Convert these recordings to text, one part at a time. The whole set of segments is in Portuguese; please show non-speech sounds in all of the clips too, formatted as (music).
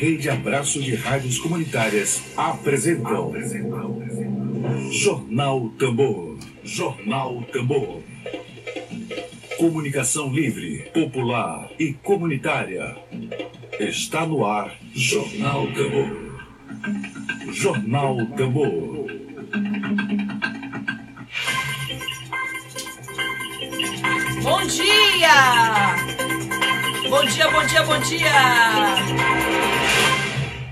Rede Abraço de Rádios Comunitárias apresentam Jornal Tambor. Jornal Tambor. Comunicação livre, popular e comunitária. Está no ar Jornal Tambor. Jornal Tambor. Bom dia! Bom dia, bom dia, bom dia!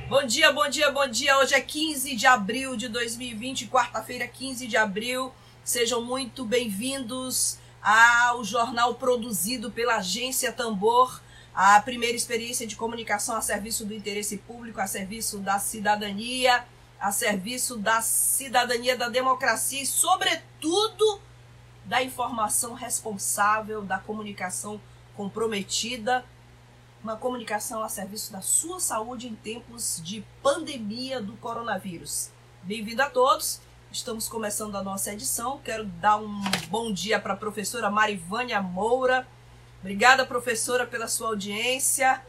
Bom dia, bom dia, bom dia! Hoje é 15 de abril de 2020, quarta-feira, 15 de abril. Sejam muito bem-vindos ao jornal produzido pela Agência Tambor, a primeira experiência de comunicação a serviço do interesse público, a serviço da cidadania, a serviço da cidadania, da democracia e, sobretudo, da informação responsável, da comunicação comprometida, uma comunicação a serviço da sua saúde em tempos de pandemia do coronavírus. Bem-vindo a todos. Estamos começando a nossa edição. Quero dar um bom dia para a professora Marivânia Moura. Obrigada, professora, pela sua audiência.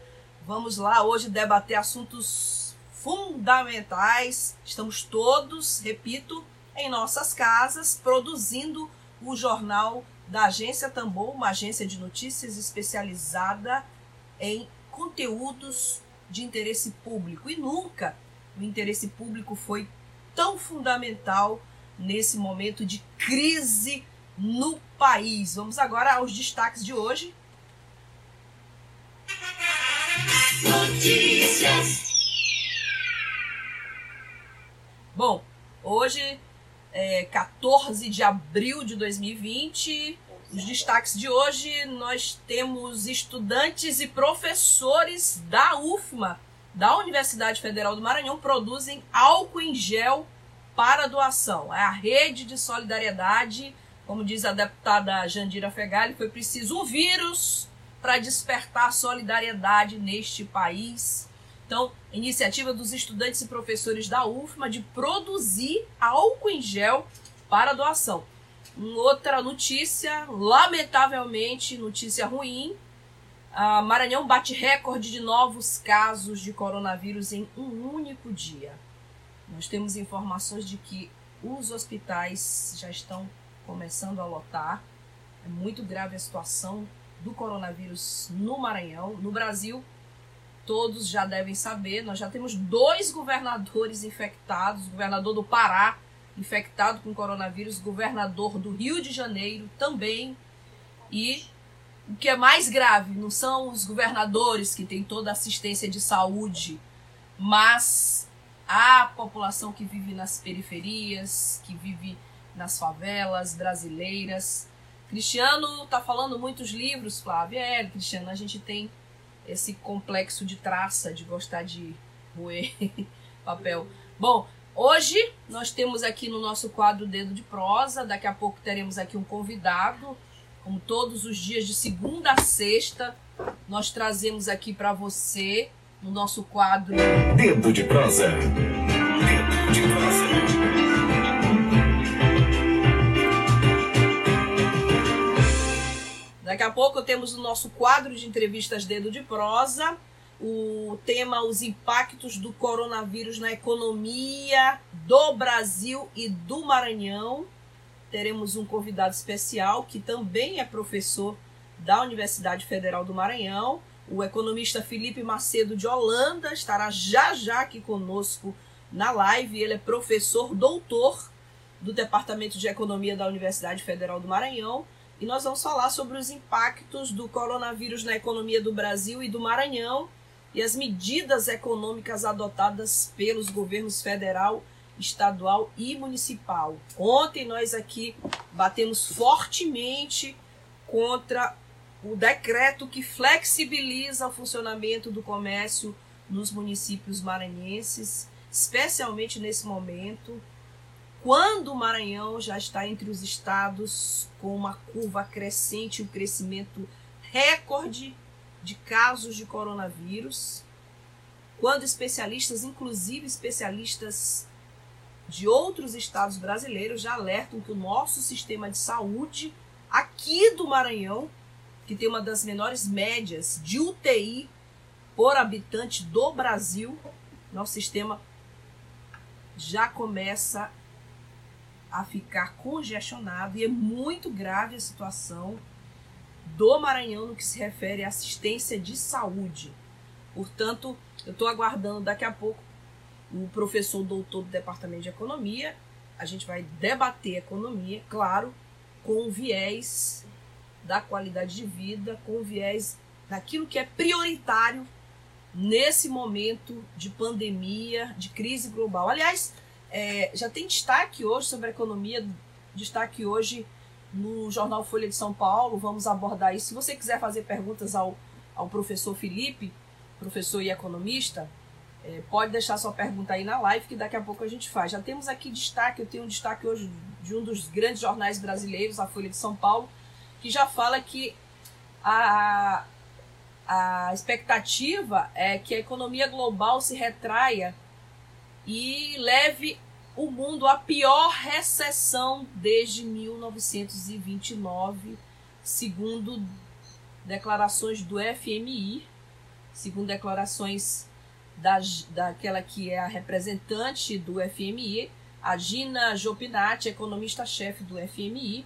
Vamos lá hoje debater assuntos fundamentais. Estamos todos, repito, em nossas casas, produzindo o jornal da Agência Tambor, uma agência de notícias especializada em conteúdos de interesse público. E nunca o interesse público foi tão fundamental nesse momento de crise no país. Vamos agora aos destaques de hoje. Notícias. Bom, hoje é, 14 de abril de 2020. Os destaques de hoje, nós temos estudantes e professores da UFMA, da Universidade Federal do Maranhão, produzem álcool em gel para doação. É a rede de solidariedade, como diz a deputada Jandira Fegali, foi preciso um vírus para despertar solidariedade neste país. Então, iniciativa dos estudantes e professores da UFMA de produzir álcool em gel para doação. Outra notícia, lamentavelmente, notícia ruim. A Maranhão bate recorde de novos casos de coronavírus em um único dia. Nós temos informações de que os hospitais já estão começando a lotar. É muito grave a situação do coronavírus no Maranhão. No Brasil, todos já devem saber, nós já temos dois governadores infectados, o governador do Pará infectado com coronavírus, governador do Rio de Janeiro também. E o que é mais grave não são os governadores que têm toda a assistência de saúde, mas a população que vive nas periferias, que vive nas favelas brasileiras. Cristiano está falando muitos livros, Flávia. É, Cristiano, a gente tem esse complexo de traça, de gostar de roer (laughs) papel. Bom, hoje nós temos aqui no nosso quadro Dedo de Prosa, daqui a pouco teremos aqui um convidado, como todos os dias de segunda a sexta, nós trazemos aqui para você no nosso quadro Dedo de Prosa. Dedo de Prosa. Daqui a pouco temos o nosso quadro de entrevistas Dedo de Prosa, o tema Os impactos do coronavírus na economia do Brasil e do Maranhão. Teremos um convidado especial que também é professor da Universidade Federal do Maranhão. O economista Felipe Macedo de Holanda estará já já aqui conosco na live. Ele é professor doutor do Departamento de Economia da Universidade Federal do Maranhão e nós vamos falar sobre os impactos do coronavírus na economia do Brasil e do Maranhão e as medidas econômicas adotadas pelos governos federal, estadual e municipal. Ontem nós aqui batemos fortemente contra o decreto que flexibiliza o funcionamento do comércio nos municípios maranhenses, especialmente nesse momento quando o Maranhão já está entre os estados com uma curva crescente, um crescimento recorde de casos de coronavírus, quando especialistas, inclusive especialistas de outros estados brasileiros, já alertam que o nosso sistema de saúde aqui do Maranhão, que tem uma das menores médias de UTI por habitante do Brasil, nosso sistema já começa a ficar congestionado e é muito grave a situação do Maranhão no que se refere à assistência de saúde. Portanto, eu estou aguardando daqui a pouco o professor doutor do Departamento de Economia. A gente vai debater economia, claro, com o viés da qualidade de vida, com o viés daquilo que é prioritário nesse momento de pandemia, de crise global. Aliás, é, já tem destaque hoje sobre a economia, destaque hoje no jornal Folha de São Paulo. Vamos abordar isso. Se você quiser fazer perguntas ao, ao professor Felipe, professor e economista, é, pode deixar sua pergunta aí na live que daqui a pouco a gente faz. Já temos aqui destaque, eu tenho um destaque hoje de um dos grandes jornais brasileiros, a Folha de São Paulo, que já fala que a, a expectativa é que a economia global se retraia e leve o mundo à pior recessão desde 1929, segundo declarações do FMI, segundo declarações da, daquela que é a representante do FMI, a Gina Jopinati, economista-chefe do FMI,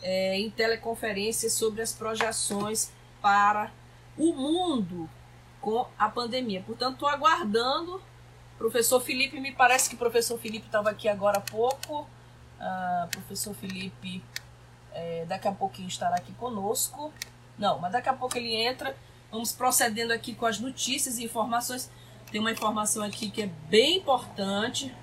é, em teleconferência sobre as projeções para o mundo com a pandemia. Portanto, estou aguardando. Professor Felipe, me parece que o professor Felipe estava aqui agora há pouco. Ah, professor Felipe, é, daqui a pouquinho estará aqui conosco. Não, mas daqui a pouco ele entra. Vamos procedendo aqui com as notícias e informações. Tem uma informação aqui que é bem importante.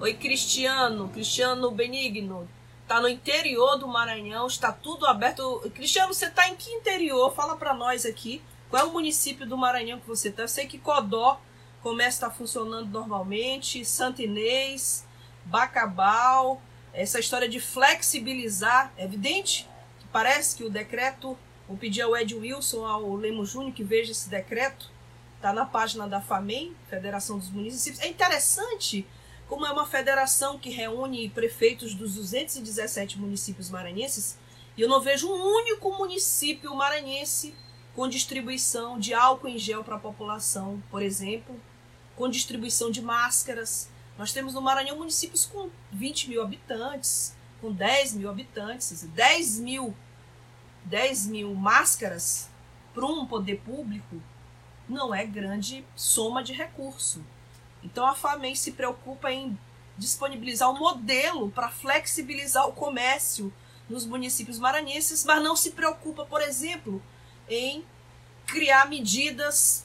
Oi, Cristiano, Cristiano Benigno. Tá no interior do Maranhão, está tudo aberto. Cristiano, você tá em que interior? Fala para nós aqui. Qual é o município do Maranhão que você tá? Eu sei que Codó começa a estar funcionando normalmente, Santo Inês, Bacabal, essa história de flexibilizar, é evidente que parece que o decreto, vou pedir ao Ed Wilson, ao Lemos Júnior que veja esse decreto, Está na página da FAMEM, Federação dos Municípios. É interessante como é uma federação que reúne prefeitos dos 217 municípios maranhenses, e eu não vejo um único município maranhense com distribuição de álcool em gel para a população, por exemplo, com distribuição de máscaras. Nós temos no Maranhão municípios com 20 mil habitantes, com 10 mil habitantes, 10 mil, 10 mil máscaras para um poder público não é grande soma de recurso. Então a FAMEN se preocupa em disponibilizar um modelo para flexibilizar o comércio nos municípios maranhenses, mas não se preocupa, por exemplo, em criar medidas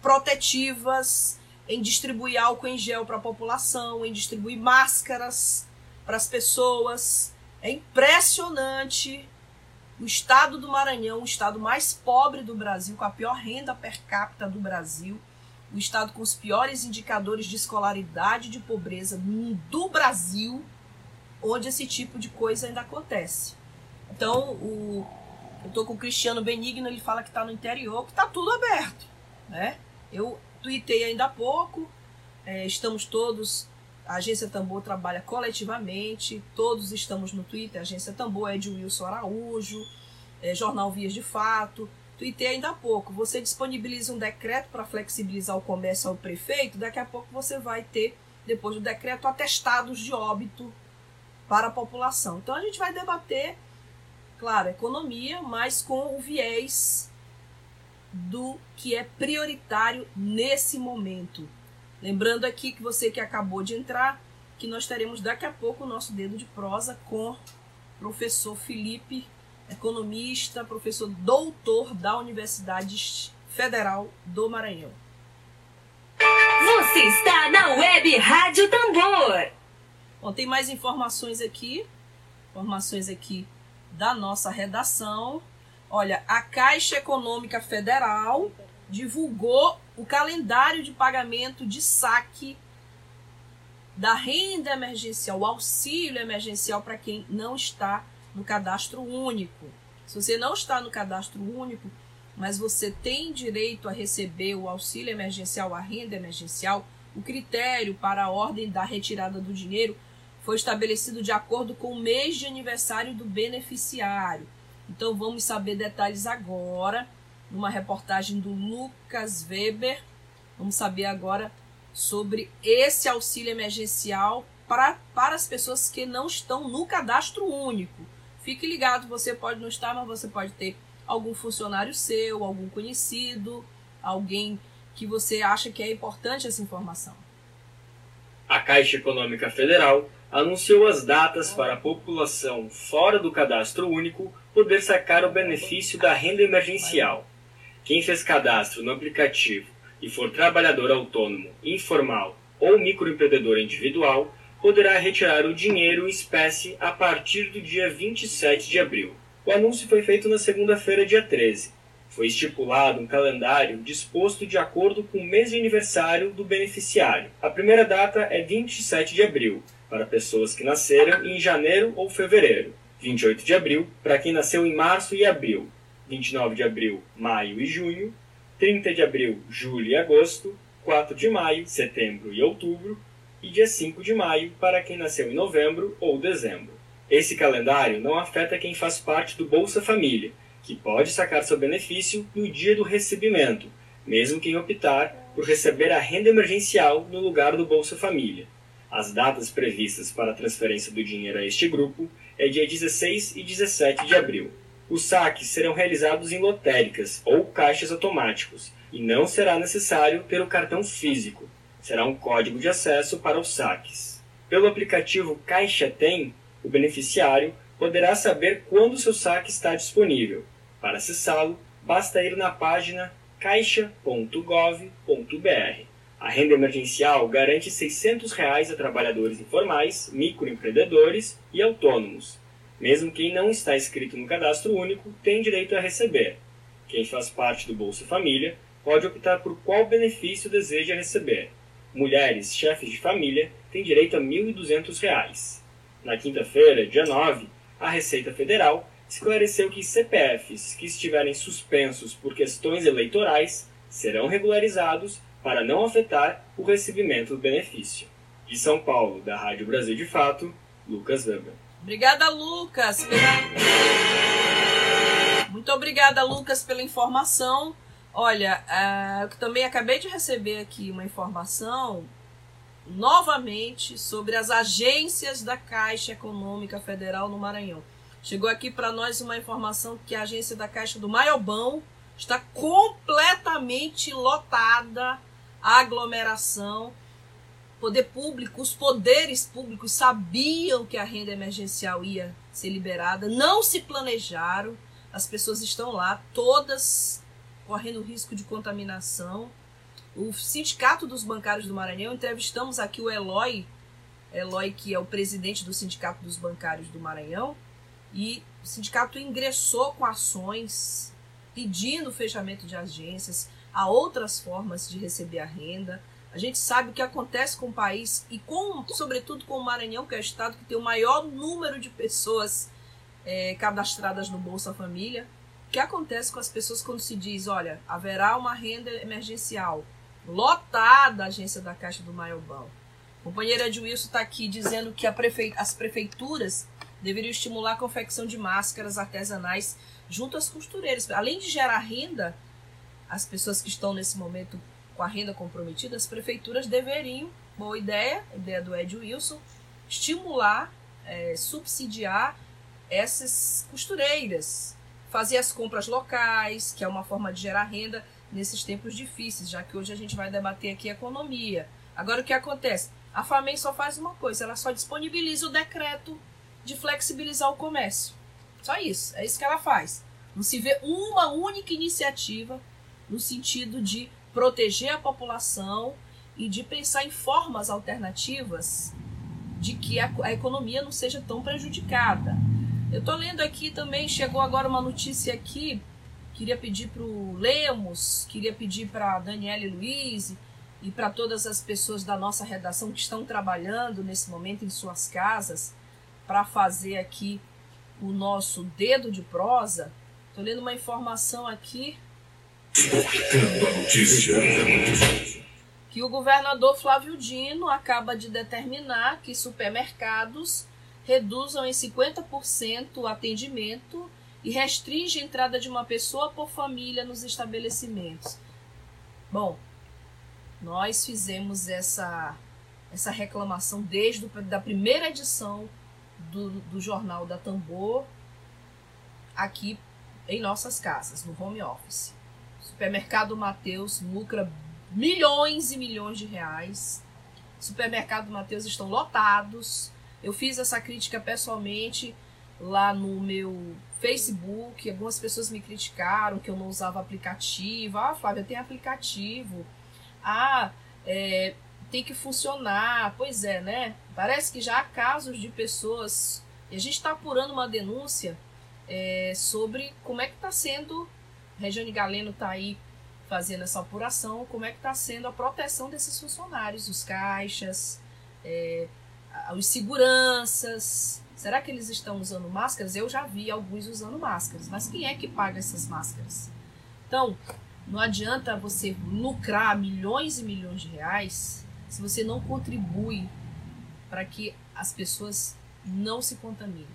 protetivas, em distribuir álcool em gel para a população, em distribuir máscaras para as pessoas. É impressionante o estado do Maranhão, o estado mais pobre do Brasil, com a pior renda per capita do Brasil, o estado com os piores indicadores de escolaridade e de pobreza do Brasil, onde esse tipo de coisa ainda acontece. Então, o, eu estou com o Cristiano Benigno, ele fala que está no interior, que está tudo aberto. Né? Eu tuitei ainda há pouco, é, estamos todos a Agência Tambor trabalha coletivamente, todos estamos no Twitter, Agência Tambor, é de Wilson Araújo, é, Jornal Vias de Fato. Tuitei ainda há pouco. Você disponibiliza um decreto para flexibilizar o comércio ao prefeito, daqui a pouco você vai ter, depois do decreto, atestados de óbito para a população. Então a gente vai debater, claro, economia, mas com o viés do que é prioritário nesse momento Lembrando aqui que você que acabou de entrar, que nós teremos daqui a pouco o nosso dedo de prosa com o professor Felipe, economista, professor doutor da Universidade Federal do Maranhão. Você está na Web Rádio Tambor. Bom, tem mais informações aqui, informações aqui da nossa redação. Olha, a Caixa Econômica Federal divulgou o calendário de pagamento de saque da renda emergencial, o auxílio emergencial para quem não está no cadastro único. Se você não está no cadastro único, mas você tem direito a receber o auxílio emergencial, a renda emergencial, o critério para a ordem da retirada do dinheiro foi estabelecido de acordo com o mês de aniversário do beneficiário. Então vamos saber detalhes agora numa reportagem do Lucas Weber. Vamos saber agora sobre esse auxílio emergencial para, para as pessoas que não estão no cadastro único. Fique ligado, você pode não estar, mas você pode ter algum funcionário seu, algum conhecido, alguém que você acha que é importante essa informação. A Caixa Econômica Federal anunciou as datas para a população fora do cadastro único poder sacar o benefício da renda emergencial. Quem fez cadastro no aplicativo e for trabalhador autônomo, informal ou microempreendedor individual poderá retirar o dinheiro em espécie a partir do dia 27 de abril. O anúncio foi feito na segunda-feira, dia 13. Foi estipulado um calendário disposto de acordo com o mês de aniversário do beneficiário. A primeira data é 27 de abril, para pessoas que nasceram em janeiro ou fevereiro. 28 de abril, para quem nasceu em março e abril. 29 de abril, maio e junho. 30 de abril, julho e agosto. 4 de maio, setembro e outubro. E dia 5 de maio, para quem nasceu em novembro ou dezembro. Esse calendário não afeta quem faz parte do Bolsa Família, que pode sacar seu benefício no dia do recebimento, mesmo quem optar por receber a renda emergencial no lugar do Bolsa Família. As datas previstas para a transferência do dinheiro a este grupo é dia 16 e 17 de abril. Os saques serão realizados em lotéricas ou caixas automáticos e não será necessário ter o cartão físico. Será um código de acesso para os saques. Pelo aplicativo Caixa Tem, o beneficiário poderá saber quando seu saque está disponível. Para acessá-lo, basta ir na página caixa.gov.br. A renda emergencial garante 600 reais a trabalhadores informais, microempreendedores e autônomos. Mesmo quem não está inscrito no cadastro único tem direito a receber. Quem faz parte do Bolsa Família pode optar por qual benefício deseja receber. Mulheres chefes de família têm direito a R$ 1.200. Na quinta-feira, dia 9, a Receita Federal esclareceu que CPFs que estiverem suspensos por questões eleitorais serão regularizados para não afetar o recebimento do benefício. De São Paulo, da Rádio Brasil de Fato, Lucas Weber. Obrigada, Lucas. Muito obrigada, Lucas, pela informação. Olha, uh, eu também acabei de receber aqui uma informação novamente sobre as agências da Caixa Econômica Federal no Maranhão. Chegou aqui para nós uma informação que a agência da Caixa do Maiobão está completamente lotada, aglomeração. Poder público, os poderes públicos sabiam que a renda emergencial ia ser liberada, não se planejaram. As pessoas estão lá, todas correndo risco de contaminação o Sindicato dos Bancários do Maranhão, entrevistamos aqui o Eloy, Eloy que é o presidente do Sindicato dos Bancários do Maranhão, e o sindicato ingressou com ações pedindo fechamento de agências, a outras formas de receber a renda. A gente sabe o que acontece com o país e com, sobretudo com o Maranhão, que é o estado que tem o maior número de pessoas é, cadastradas no Bolsa Família. O que acontece com as pessoas quando se diz, olha, haverá uma renda emergencial, lotada a agência da Caixa do Maiobão. A companheira de Wilson está aqui dizendo que prefe... as prefeituras deveriam estimular a confecção de máscaras artesanais junto às costureiras. Além de gerar renda, as pessoas que estão nesse momento com a renda comprometida, as prefeituras deveriam, boa ideia, ideia do Ed Wilson, estimular, é, subsidiar essas costureiras, fazer as compras locais, que é uma forma de gerar renda, nesses tempos difíceis, já que hoje a gente vai debater aqui economia. Agora o que acontece? A FAMEN só faz uma coisa, ela só disponibiliza o decreto de flexibilizar o comércio. Só isso, é isso que ela faz. Não se vê uma única iniciativa no sentido de proteger a população e de pensar em formas alternativas de que a, a economia não seja tão prejudicada. Eu estou lendo aqui também, chegou agora uma notícia aqui Queria pedir para o Lemos, queria pedir para a Daniela Luiz e para todas as pessoas da nossa redação que estão trabalhando nesse momento em suas casas para fazer aqui o nosso dedo de prosa. Estou lendo uma informação aqui. Que o governador Flávio Dino acaba de determinar que supermercados reduzam em 50% o atendimento e restringe a entrada de uma pessoa por família nos estabelecimentos. Bom, nós fizemos essa, essa reclamação desde a primeira edição do, do Jornal da Tambor aqui em nossas casas, no home office. Supermercado Mateus lucra milhões e milhões de reais. Supermercado Mateus estão lotados. Eu fiz essa crítica pessoalmente lá no meu Facebook. Algumas pessoas me criticaram que eu não usava aplicativo. Ah, Flávia, tem aplicativo. Ah, é, tem que funcionar. Pois é, né? Parece que já há casos de pessoas. E a gente está apurando uma denúncia é, sobre como é que está sendo. Regiane Galeno está aí fazendo essa apuração, como é que está sendo a proteção desses funcionários, os caixas, é, os seguranças. Será que eles estão usando máscaras? Eu já vi alguns usando máscaras, mas quem é que paga essas máscaras? Então, não adianta você lucrar milhões e milhões de reais se você não contribui para que as pessoas não se contaminem.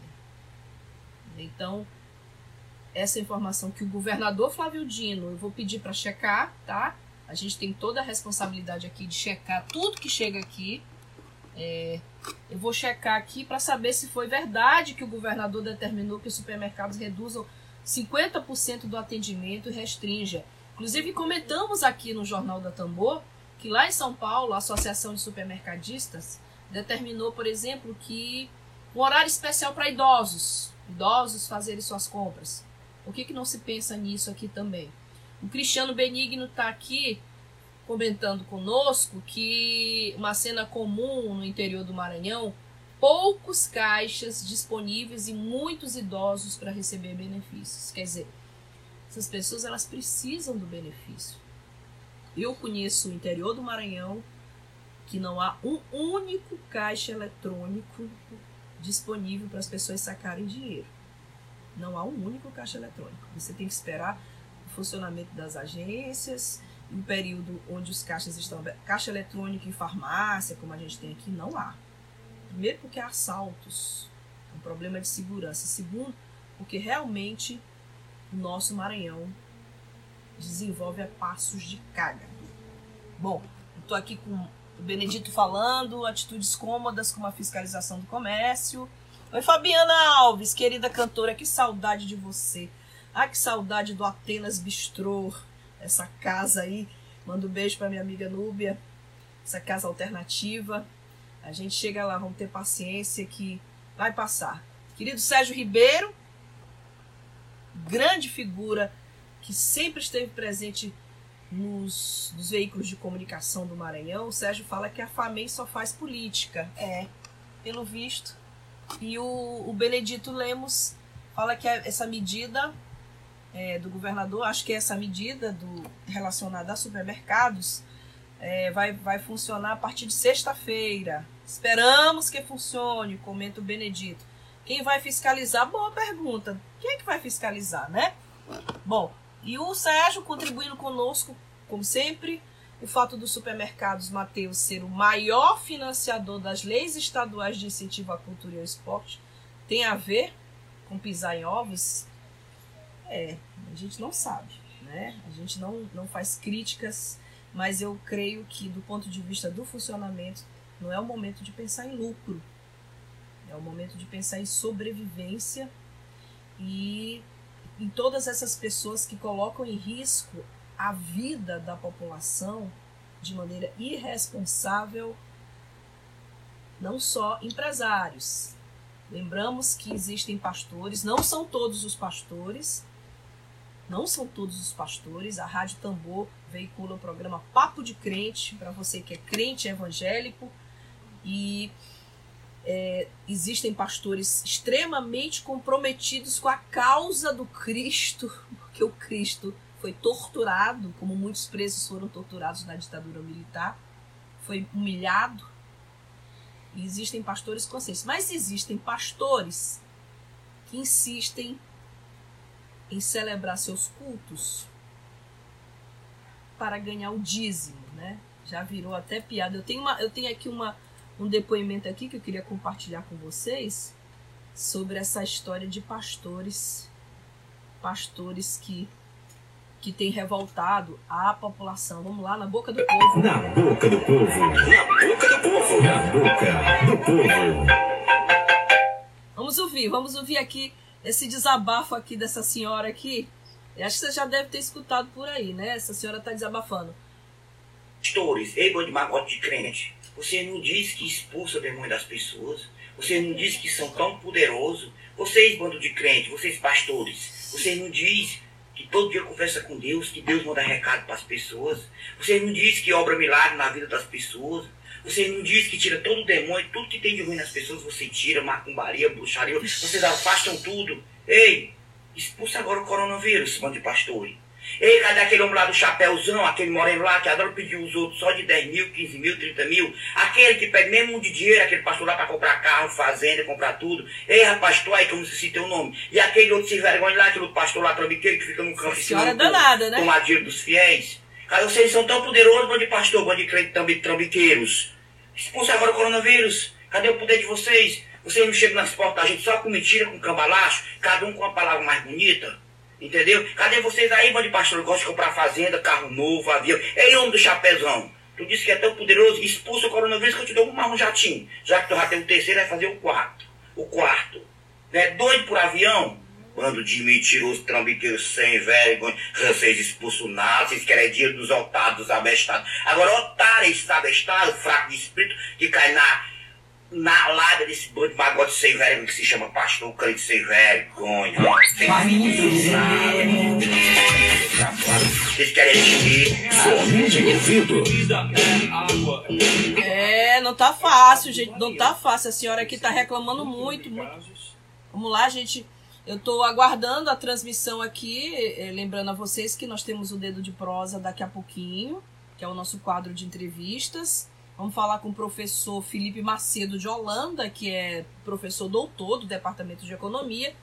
Então, essa informação que o governador Flávio Dino, eu vou pedir para checar, tá? A gente tem toda a responsabilidade aqui de checar tudo que chega aqui. É, eu vou checar aqui para saber se foi verdade que o governador determinou que os supermercados reduzam 50% do atendimento e restrinja. Inclusive, comentamos aqui no Jornal da Tambor que lá em São Paulo, a Associação de Supermercadistas determinou, por exemplo, que um horário especial para idosos, idosos fazerem suas compras. Por que, que não se pensa nisso aqui também? O Cristiano Benigno está aqui comentando conosco que uma cena comum no interior do Maranhão, poucos caixas disponíveis e muitos idosos para receber benefícios. Quer dizer, essas pessoas elas precisam do benefício. Eu conheço o interior do Maranhão que não há um único caixa eletrônico disponível para as pessoas sacarem dinheiro. Não há um único caixa eletrônico. Você tem que esperar o funcionamento das agências, um período onde os caixas estão caixa eletrônica em farmácia, como a gente tem aqui, não há. Primeiro porque há assaltos, um problema de segurança. Segundo, porque realmente o nosso Maranhão desenvolve a passos de caga. Bom, estou aqui com o Benedito falando, atitudes cômodas como a fiscalização do comércio. Oi, Fabiana Alves, querida cantora, que saudade de você. Ah, que saudade do Atenas Bistrô, essa casa aí. Manda um beijo para minha amiga Núbia, essa casa alternativa. A gente chega lá, vamos ter paciência que vai passar. Querido Sérgio Ribeiro, grande figura que sempre esteve presente nos, nos, veículos de comunicação do Maranhão, o Sérgio fala que a FAMEI só faz política. É, pelo visto. E o, o Benedito Lemos fala que essa medida é, do governador, acho que essa medida do, relacionada a supermercados é, vai, vai funcionar a partir de sexta-feira. Esperamos que funcione, comenta o Benedito. Quem vai fiscalizar? Boa pergunta. Quem é que vai fiscalizar, né? Bom, e o Sérgio contribuindo conosco, como sempre, o fato dos supermercados Mateus ser o maior financiador das leis estaduais de incentivo à cultura e ao esporte tem a ver com pisar em ovos? É, a gente não sabe, né? A gente não, não faz críticas, mas eu creio que do ponto de vista do funcionamento, não é o momento de pensar em lucro. É o momento de pensar em sobrevivência e em todas essas pessoas que colocam em risco a vida da população de maneira irresponsável, não só empresários. Lembramos que existem pastores, não são todos os pastores, não são todos os pastores. A Rádio Tambor veicula o programa Papo de Crente, para você que é crente evangélico. E é, existem pastores extremamente comprometidos com a causa do Cristo, (laughs) porque o Cristo foi torturado, como muitos presos foram torturados na ditadura militar, foi humilhado. E existem pastores conscientes. Mas existem pastores que insistem em celebrar seus cultos para ganhar o dízimo, né? Já virou até piada. Eu tenho, uma, eu tenho aqui uma, um depoimento aqui que eu queria compartilhar com vocês sobre essa história de pastores pastores que que tem revoltado a população. Vamos lá, na boca do povo. Na boca do povo. Na boca do povo. Na boca do povo. Vamos ouvir, vamos ouvir aqui esse desabafo aqui dessa senhora aqui. Eu acho que você já deve ter escutado por aí, né? Essa senhora está desabafando. Pastores, ei, bando de magote de crente, você não diz que expulsa o demônio das pessoas? Você não diz que são tão poderosos? Vocês, bando de crente, vocês pastores, vocês não diz que todo dia conversa com Deus, que Deus manda recado para as pessoas? Vocês não diz que obra milagre na vida das pessoas? Você não diz que tira todo o demônio, tudo que tem de ruim nas pessoas, você tira, macumbaria, bruxaria, vocês afastam tudo. Ei, expulsa agora o coronavírus, bando de pastores. Ei, cadê aquele homem lá do chapéuzão, aquele moreno lá que adora pedir os outros só de 10 mil, 15 mil, 30 mil? Aquele que pede mesmo de dinheiro, aquele pastor lá para comprar carro, fazenda, comprar tudo. Ei, rapaz, tu aí, como se cita o nome. E aquele outro se vergonha lá, aquele outro pastor lá trambiqueiro que fica no campo Senhora danada, né? com dinheiro dos fiéis. Cadê vocês são tão poderosos, bando de pastor, bando de crente trambiqueiros? Expulsa agora o coronavírus. Cadê o poder de vocês? Vocês não chegam nas portas da gente só com mentira, com cambalacho, cada um com uma palavra mais bonita. Entendeu? Cadê vocês aí, bando de pastor? Gosta de comprar fazenda, carro novo, avião. Ei, homem do chapézão. Tu disse que é tão poderoso, expulsa o coronavírus que eu te dou um um jatinho. Já que tu já tem o terceiro, vai fazer o quarto. O quarto. Né? Doido por avião? Bando de mentiroso, trambiqueiro sem vergonha. Vocês expulsam nada, vocês querem dinheiro dos otários, dos abestados. Agora, otário, esse abestado, fraco de espírito, que cai na, na lábia desse bando de magote sem vergonha que se chama pastor, crente sem vergonha. Sem Vocês querem dinheiro. Somente no ouvido. É, não tá fácil, gente. Não tá fácil. A senhora aqui tá reclamando muito, muito. Vamos lá, gente. Eu estou aguardando a transmissão aqui, eh, lembrando a vocês que nós temos o Dedo de Prosa daqui a pouquinho, que é o nosso quadro de entrevistas. Vamos falar com o professor Felipe Macedo de Holanda, que é professor doutor do Departamento de Economia.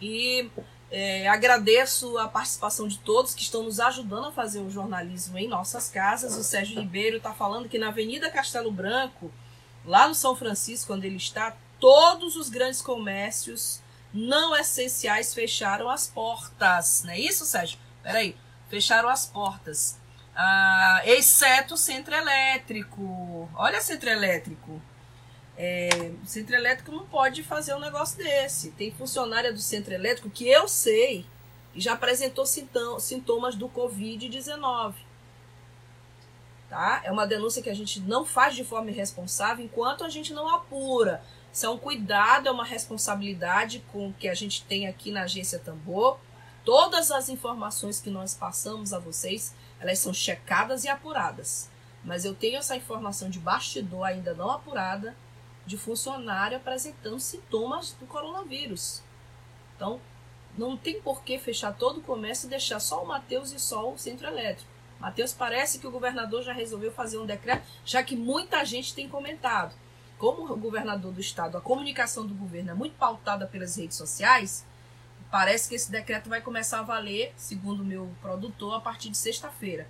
E é, agradeço a participação de todos que estão nos ajudando a fazer o jornalismo em nossas casas. O Sérgio Ribeiro está falando que na Avenida Castelo Branco, lá no São Francisco, onde ele está, todos os grandes comércios não essenciais fecharam as portas. Não é isso, Sérgio? Peraí. Fecharam as portas. Ah, exceto centro elétrico. Olha, centro elétrico. É, o centro elétrico não pode fazer um negócio desse. Tem funcionária do centro elétrico que eu sei e já apresentou sintomas do Covid-19. Tá? É uma denúncia que a gente não faz de forma irresponsável enquanto a gente não apura. Isso é um cuidado, é uma responsabilidade com que a gente tem aqui na agência Tambor. Todas as informações que nós passamos a vocês, elas são checadas e apuradas. Mas eu tenho essa informação de bastidor ainda não apurada de funcionário apresentando sintomas do coronavírus. Então, não tem por que fechar todo o comércio e deixar só o Mateus e só o centro elétrico. Mateus parece que o governador já resolveu fazer um decreto, já que muita gente tem comentado como o governador do estado, a comunicação do governo é muito pautada pelas redes sociais, parece que esse decreto vai começar a valer, segundo o meu produtor, a partir de sexta-feira.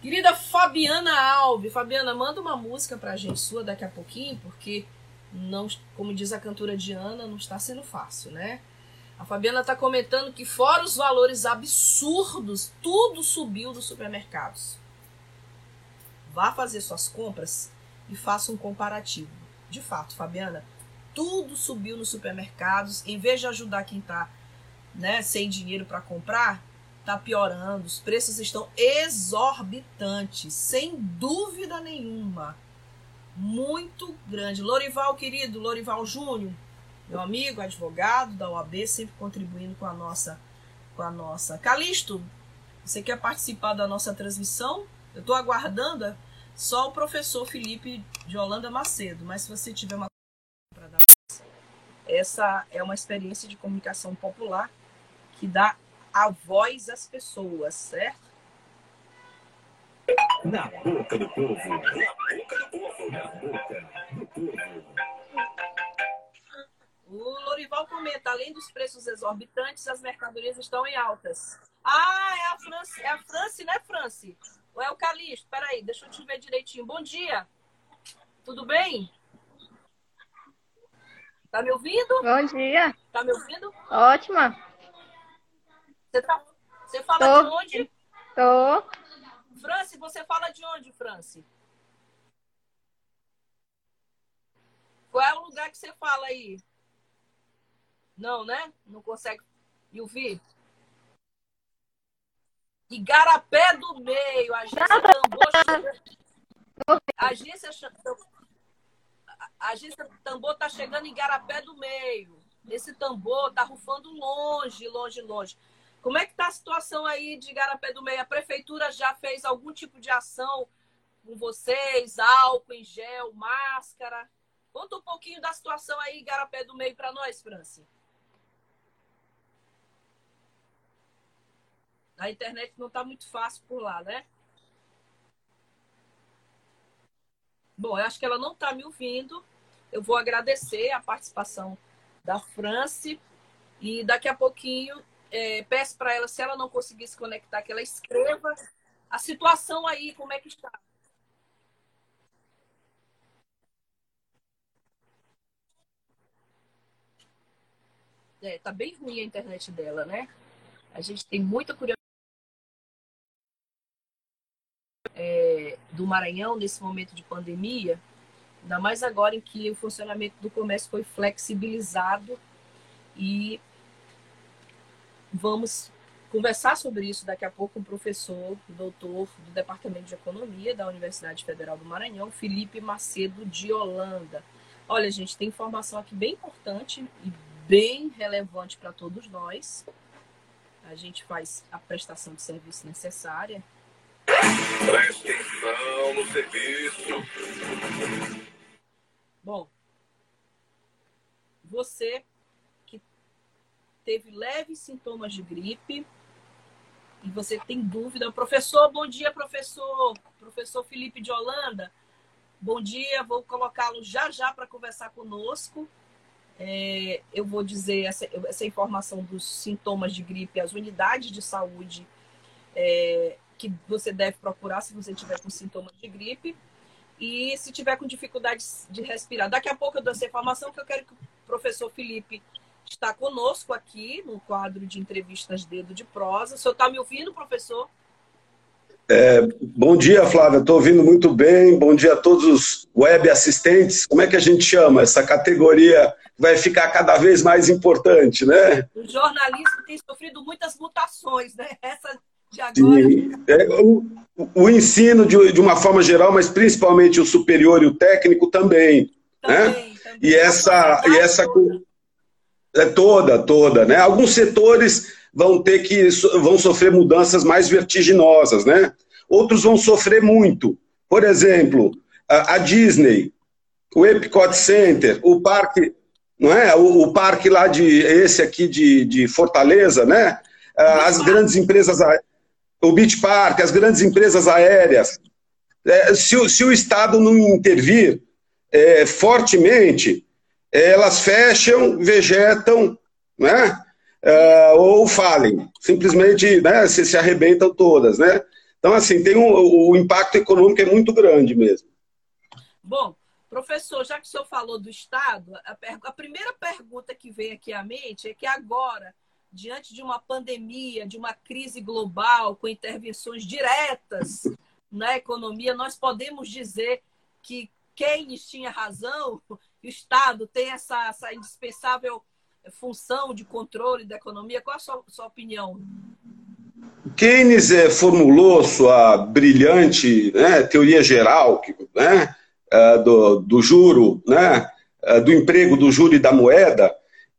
Querida Fabiana Alves, Fabiana, manda uma música pra gente sua daqui a pouquinho, porque não, como diz a cantora Diana, não está sendo fácil, né? A Fabiana está comentando que fora os valores absurdos, tudo subiu dos supermercados. Vá fazer suas compras e faça um comparativo de fato, Fabiana, tudo subiu nos supermercados. Em vez de ajudar quem está né, sem dinheiro para comprar, está piorando. Os preços estão exorbitantes, sem dúvida nenhuma. Muito grande. Lorival, querido, Lorival Júnior, meu amigo, advogado da OAB, sempre contribuindo com a nossa. Com a nossa. Calixto, você quer participar da nossa transmissão? Eu estou aguardando só o professor Felipe de Holanda Macedo, mas se você tiver uma essa é uma experiência de comunicação popular que dá a voz às pessoas, certo? Na boca do povo, na boca do povo, na boca do povo. O Lorival comenta, além dos preços exorbitantes, as mercadorias estão em altas. Ah, é a Franci, é a Franci, né, Franci? Ou é o Calixto? Peraí, deixa eu te ver direitinho. Bom dia. Tudo bem? Tá me ouvindo? Bom dia. Tá me ouvindo? Ótima. Você, tá, você fala Tô. de onde? Tô. Franci, você fala de onde, Franci? Qual é o lugar que você fala aí? Não, né? Não consegue me ouvir? Igarapé do Meio, agência Tambor. Agência, agência Tambor tá chegando em Igarapé do Meio. Esse tambor tá rufando longe, longe, longe. Como é que tá a situação aí de Igarapé do Meio? A prefeitura já fez algum tipo de ação com vocês? Álcool em gel, máscara? Conta um pouquinho da situação aí, Igarapé do Meio, para nós, Franci. A internet não está muito fácil por lá, né? Bom, eu acho que ela não está me ouvindo. Eu vou agradecer a participação da France e daqui a pouquinho é, peço para ela, se ela não conseguir se conectar, que ela escreva a situação aí, como é que está. É, tá bem ruim a internet dela, né? A gente tem muita curiosidade. é, do Maranhão nesse momento de pandemia, ainda mais agora em que o funcionamento do comércio foi flexibilizado e vamos conversar sobre isso daqui a pouco com o professor, doutor do Departamento de Economia da Universidade Federal do Maranhão, Felipe Macedo de Holanda. Olha, gente, tem informação aqui bem importante e bem relevante para todos nós. A gente faz a prestação de serviço necessária Preste atenção no serviço. Bom, você teve leves sintomas de gripe e você tem dúvida, professor, bom dia, professor, professor Felipe de Holanda, bom dia, vou colocá-lo já já para conversar conosco. É, eu vou dizer essa, essa, informação dos sintomas de gripe, as unidades de saúde é, que você deve procurar se você tiver com sintomas de gripe e se tiver com dificuldades de respirar. Daqui a pouco eu dou essa informação que eu quero que o professor Felipe está conosco aqui no quadro de entrevistas Dedo de Prosa. O senhor está me ouvindo, professor? É, bom dia, Flávia. Estou ouvindo muito bem. Bom dia a todos os web assistentes. Como é que a gente chama essa categoria que vai ficar cada vez mais importante, né? O jornalismo tem sofrido muitas mutações, né? Essa de agora. É, o, o, ensino de, de, uma forma geral, mas principalmente o superior e o técnico também. também né? Também. E essa, e essa toda. É toda, toda, né? Alguns setores vão ter que vão sofrer mudanças mais vertiginosas, né? Outros vão sofrer muito. Por exemplo, a, Disney, o Epcot Center, o parque, não é? O, o, parque lá de esse aqui de, de Fortaleza, né? As grandes empresas o Beach Park, as grandes empresas aéreas, é, se, o, se, o Estado não intervir é, fortemente, elas fecham, vegetam, né? É, ou falem, simplesmente né, se, se arrebentam todas, né? Então, assim, tem um, o impacto econômico é muito grande mesmo. Bom, professor, já que o senhor falou do Estado, a, a primeira pergunta que vem aqui à mente é que agora diante de uma pandemia, de uma crise global, com intervenções diretas na economia, nós podemos dizer que Keynes tinha razão, o Estado tem essa, essa indispensável função de controle da economia. Qual a sua, sua opinião? Keynes é, formulou sua brilhante né, teoria geral né, uh, do, do juro, né, uh, do emprego do juro e da moeda,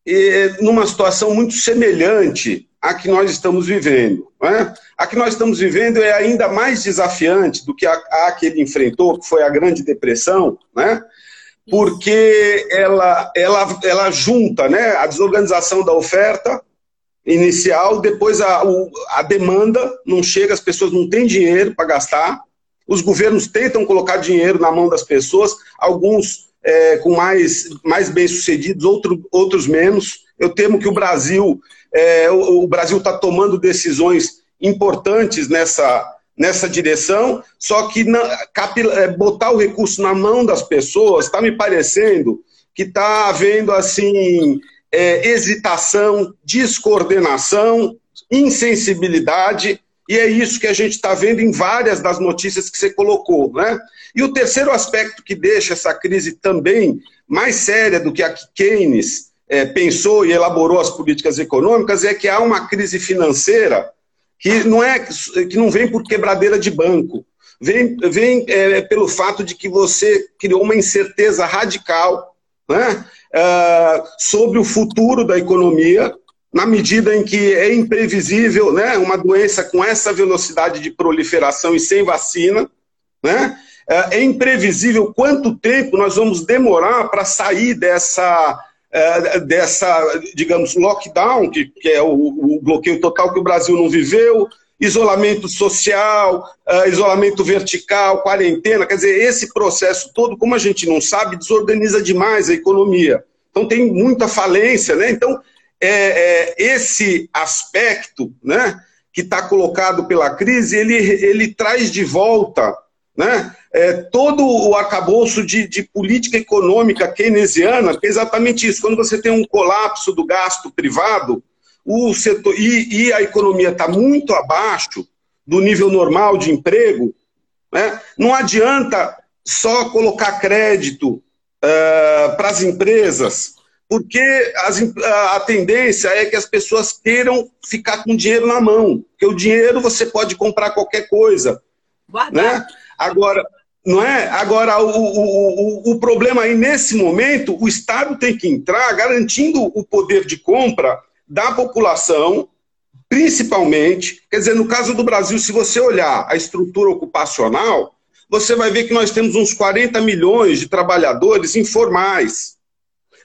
e, numa situação muito semelhante à que nós estamos vivendo. Né? A que nós estamos vivendo é ainda mais desafiante do que a, a que ele enfrentou, que foi a Grande Depressão, né? Porque ela, ela, ela junta né, a desorganização da oferta inicial, depois a, a demanda não chega, as pessoas não têm dinheiro para gastar, os governos tentam colocar dinheiro na mão das pessoas, alguns é, com mais, mais bem-sucedidos, outro, outros menos. Eu temo que o Brasil é, o, o, Brasil está tomando decisões importantes nessa, nessa direção, só que na, é, botar o recurso na mão das pessoas está me parecendo que está havendo assim é, hesitação, descoordenação, insensibilidade, e é isso que a gente está vendo em várias das notícias que você colocou. Né? E o terceiro aspecto que deixa essa crise também mais séria do que a que Keynes é, pensou e elaborou as políticas econômicas é que há uma crise financeira que não, é, que não vem por quebradeira de banco, vem, vem é, pelo fato de que você criou uma incerteza radical né, uh, sobre o futuro da economia, na medida em que é imprevisível né, uma doença com essa velocidade de proliferação e sem vacina, né, uh, é imprevisível quanto tempo nós vamos demorar para sair dessa é, dessa, digamos, lockdown, que, que é o, o, bloqueio total que o Brasil não viveu, isolamento social, uh, isolamento vertical, quarentena, quer dizer, esse processo todo, como a gente não sabe, desorganiza demais a economia. Então tem muita falência, né? Então, é, é, esse aspecto né, que está colocado pela crise, ele, ele traz de volta né, é, todo o arcabouço de, de, política econômica keynesiana, que é exatamente isso. Quando você tem um colapso do gasto privado, o setor, e, e a economia está muito abaixo do nível normal de emprego, né, não adianta só colocar crédito uh, para as empresas, porque as, a tendência é que as pessoas queiram ficar com dinheiro na mão, porque o dinheiro você pode comprar qualquer coisa. Né? Agora, não é? Agora, o, o, o, o problema aí, nesse momento, o Estado tem que entrar garantindo o poder de compra da população, principalmente. Quer dizer, no caso do Brasil, se você olhar a estrutura ocupacional, você vai ver que nós temos uns 40 milhões de trabalhadores informais,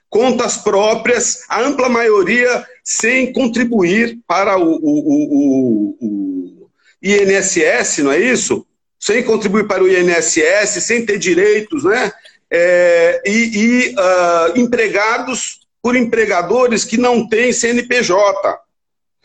contas próprias, a ampla maioria sem contribuir para o, o, o INSS, não é isso? Sem contribuir para o INSS, sem ter direitos, né? É, e, e uh, empregados por empregadores que não têm CNPJ.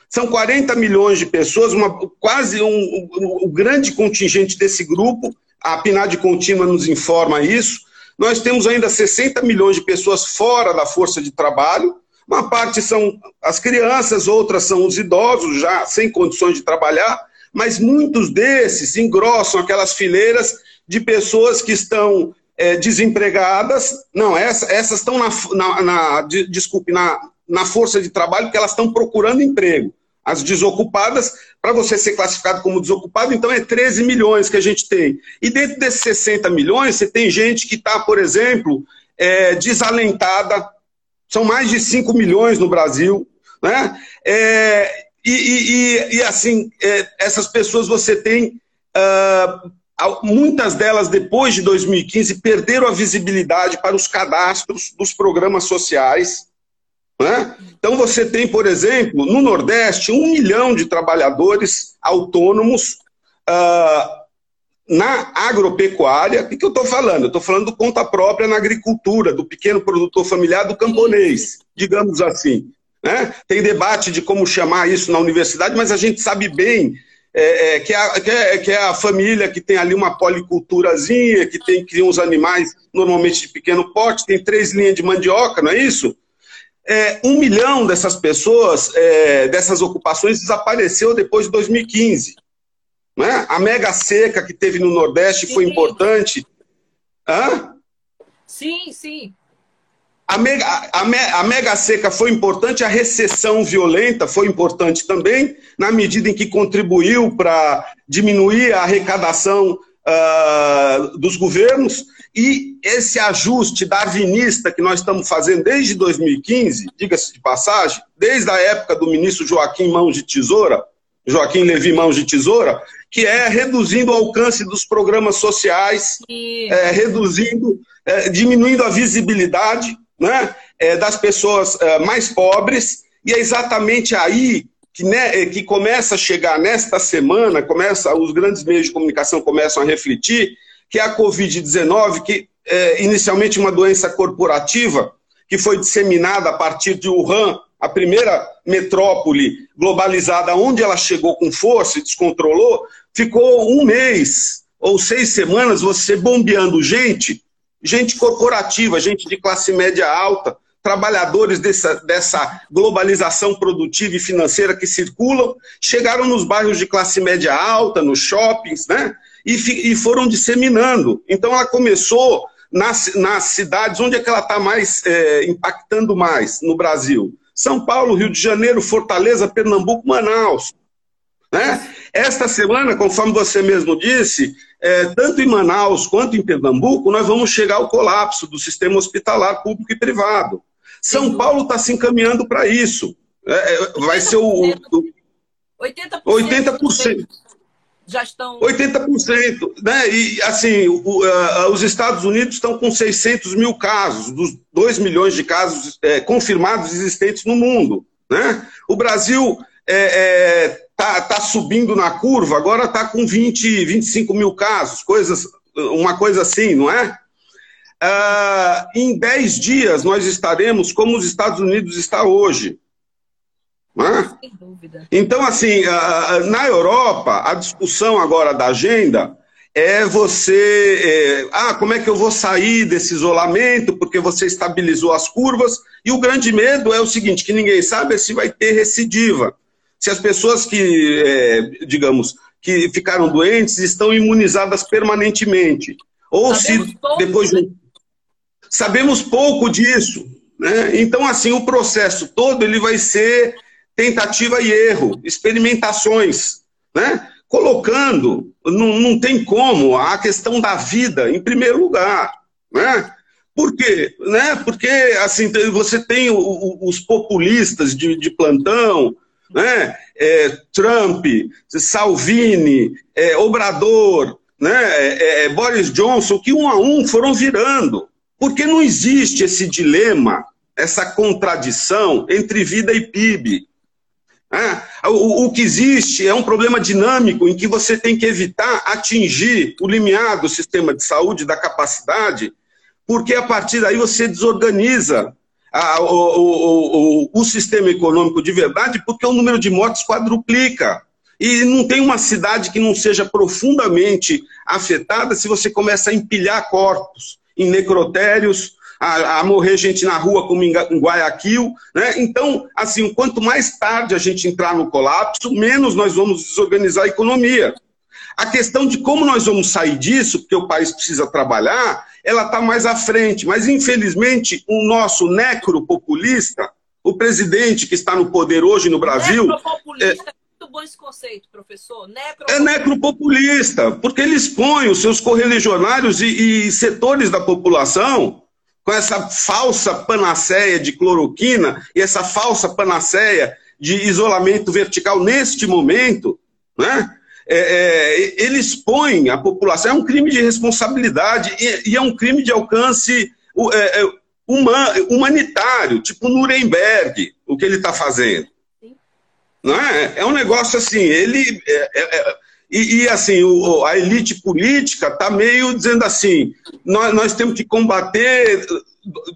São 40 milhões de pessoas, uma, quase um, um, um grande contingente desse grupo, a PNAD contínua nos informa isso. Nós temos ainda 60 milhões de pessoas fora da força de trabalho, uma parte são as crianças, outras são os idosos já sem condições de trabalhar, mas muitos desses engrossam aquelas fileiras de pessoas que estão é, desempregadas. Não, essa, essas estão na, na, na de, desculpe, na, na força de trabalho porque elas estão procurando emprego. As desocupadas, para você ser classificado como desocupado, então é 13 milhões que a gente tem. E dentro desses 60 milhões, você tem gente que está, por exemplo, é, desalentada. São mais de 5 milhões no Brasil. Né? É, e, e, e assim, é, essas pessoas você tem. Uh, muitas delas, depois de 2015, perderam a visibilidade para os cadastros dos programas sociais. Né? Então, você tem, por exemplo, no Nordeste, um milhão de trabalhadores autônomos uh, na agropecuária. O que, que eu estou falando? Eu estou falando do conta própria na agricultura, do pequeno produtor familiar, do camponês, digamos assim. Né? Tem debate de como chamar isso na universidade, mas a gente sabe bem é, é, que, é a, que, é, que, é, a família que tem ali uma policulturazinha, que tem cria uns animais normalmente de pequeno porte, tem três linhas de mandioca, não é isso? É, um milhão dessas pessoas, é, dessas ocupações, desapareceu depois de 2015. Né? A mega seca que teve no Nordeste sim. foi importante. Hã? Sim, sim. A mega, a, a mega seca foi importante, a recessão violenta foi importante também, na medida em que contribuiu para diminuir a arrecadação uh, dos governos. E esse ajuste darwinista que nós estamos fazendo desde 2015, diga-se de passagem, desde a época do ministro Joaquim Mãos de Tesoura, Joaquim Levi Mãos de Tesoura, que é reduzindo o alcance dos programas sociais, é, reduzindo, é, diminuindo a visibilidade né, é, das pessoas é, mais pobres, e é exatamente aí que, né, é, que começa a chegar nesta semana, começa os grandes meios de comunicação começam a refletir que a Covid-19, que é inicialmente uma doença corporativa, que foi disseminada a partir de Wuhan, a primeira metrópole globalizada, onde ela chegou com força e descontrolou, ficou um mês ou seis semanas você bombeando gente gente corporativa, gente de classe média alta, trabalhadores dessa, dessa globalização produtiva e financeira que circulam, chegaram nos bairros de classe média alta, nos shoppings, né? E, e foram disseminando. Então ela começou nas, nas cidades onde é que ela está mais é, impactando mais no Brasil. São Paulo, Rio de Janeiro, Fortaleza, Pernambuco, Manaus. Né? Esta semana, conforme você mesmo disse, é, tanto em Manaus quanto em Pernambuco, nós vamos chegar ao colapso do sistema hospitalar público e privado. São Paulo está se encaminhando para isso. É, é vai ser o. o 80%. 80% já estão. 80%. Né? E, assim, o, uh, os Estados Unidos estão com 600 mil casos, dos 2 milhões de casos é, confirmados existentes no mundo. Né? O Brasil é, é, tá, tá subindo na curva, agora está com 20, 25 mil casos, coisas, uma coisa assim, não é? Uh, em 10 dias nós estaremos como os Estados Unidos está hoje. Né? Sem dúvida. Então, assim, na Europa, a discussão agora da agenda é você. É, ah, como é que eu vou sair desse isolamento? Porque você estabilizou as curvas. E o grande medo é o seguinte: que ninguém sabe é se vai ter recidiva. Se as pessoas que, é, digamos, que ficaram doentes estão imunizadas permanentemente. Ou Sabemos se depois. Né? Sabemos pouco disso. Né? Então, assim, o processo todo ele vai ser tentativa e erro, experimentações, né? colocando, não, não tem como, a questão da vida em primeiro lugar. Né? Por quê? Né? Porque assim, você tem os populistas de, de plantão, né? É, Trump, Salvini, é, Obrador, né? É, é Boris Johnson, que um a um foram virando. Porque não existe esse dilema, essa contradição entre vida e PIB. É, o, o, que existe é um problema dinâmico em que você tem que evitar atingir o limiar do sistema de saúde, da capacidade, porque a partir daí você desorganiza a, o, o, o, sistema econômico de verdade, porque o número de mortes quadruplica. E não tem uma cidade que não seja profundamente afetada se você começa a empilhar corpos em necrotérios, a, a morrer gente na rua, como em Guayaquil. Né? Então, assim, quanto mais tarde a gente entrar no colapso, menos nós vamos desorganizar a economia. A questão de como nós vamos sair disso, porque o país precisa trabalhar, ela está mais à frente. Mas, infelizmente, o nosso necropopulista, o presidente que está no poder hoje no Brasil. Necropopulista. É, muito bom esse conceito, professor. Necropopulista. É necropopulista, porque ele expõe os seus correligionários e, e setores da população com essa falsa panaceia de cloroquina e essa falsa panaceia de isolamento vertical neste momento, né? É, é, ele expõe a população, é um crime de responsabilidade e, e é um crime de alcance é, é humanitário, tipo Nuremberg, o que ele está fazendo. Não é? é um negócio assim, ele. É, é, e, e, assim, o, a elite política está meio dizendo assim: nós, nós temos que combater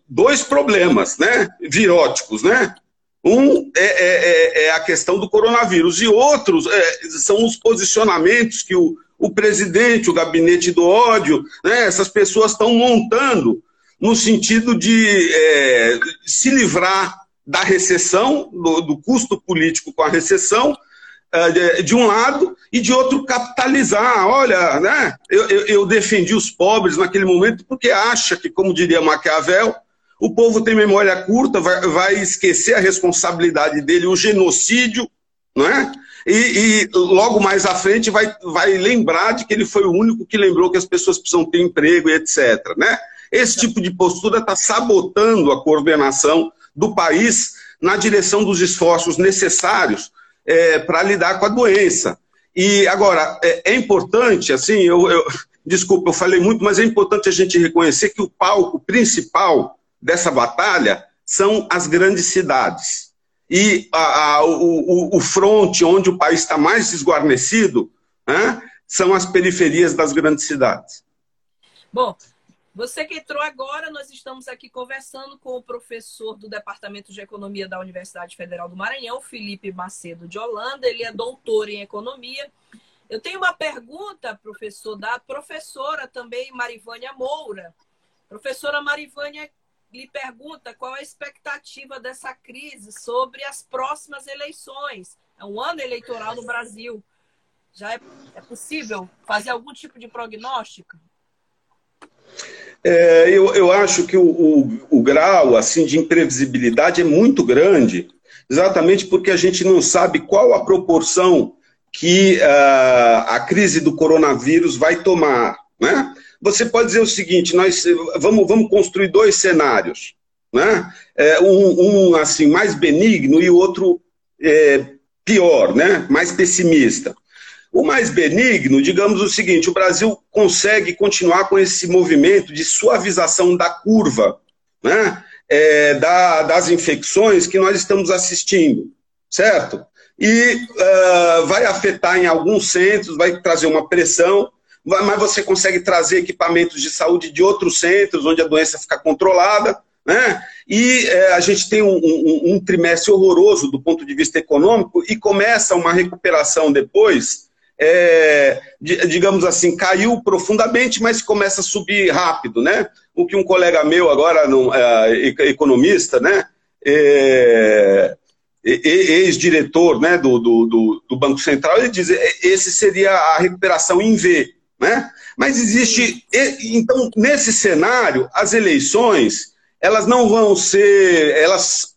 dois problemas né, viróticos, né? Um é, é, é, é a questão do coronavírus, e outros é, são os posicionamentos que o, o presidente, o gabinete do ódio, né, essas pessoas estão montando no sentido de é, se livrar da recessão, do, do custo político com a recessão, é, de um lado, e de outro capitalizar. Olha, né, eu, eu, eu, defendi os pobres naquele momento porque acha que, como diria Maquiavel, o povo tem memória curta, vai, vai esquecer a responsabilidade dele, o genocídio, não é? E, e, logo mais à frente vai, vai lembrar de que ele foi o único que lembrou que as pessoas precisam ter emprego e etc. Né? Esse tipo de postura está sabotando a coordenação do país na direção dos esforços necessários é, para lidar com a doença. E agora, é, é importante, assim, eu, eu, desculpa, eu falei muito, mas é importante a gente reconhecer que o palco principal dessa batalha são as grandes cidades. E a, a, o, o, fronte onde o país está mais desguarnecido né, são as periferias das grandes cidades. Bom, você que entrou agora, nós estamos aqui conversando com o professor do Departamento de Economia da Universidade Federal do Maranhão, Felipe Macedo de Holanda. Ele é doutor em economia. Eu tenho uma pergunta, professor, da professora também, Marivânia Moura. Professora Marivânia lhe pergunta qual a expectativa dessa crise sobre as próximas eleições. É um ano eleitoral no Brasil. Já é, é possível fazer algum tipo de prognóstico? É, eu, eu acho que o, o, o grau assim de imprevisibilidade é muito grande, exatamente porque a gente não sabe qual a proporção que uh, a crise do coronavírus vai tomar. Né? Você pode dizer o seguinte: nós vamos, vamos construir dois cenários, né? É, um, um, assim mais benigno e o outro é, pior, né? mais pessimista. O mais benigno, digamos o seguinte: o Brasil consegue continuar com esse movimento de suavização da curva, né? É, da, das infecções que nós estamos assistindo, certo? E uh, vai afetar em alguns centros, vai trazer uma pressão, mas você consegue trazer equipamentos de saúde de outros centros, onde a doença fica controlada, né? E é, a gente tem um, um, um, trimestre horroroso do ponto de vista econômico e começa uma recuperação depois, é, digamos assim, caiu profundamente, mas começa a subir rápido, né? O que um colega meu agora, é, economista, né? É, ex-diretor né, do, do, do, Banco Central, ele diz esse seria a recuperação em V. Né? Mas existe. Então, nesse cenário, as eleições elas não vão ser. Elas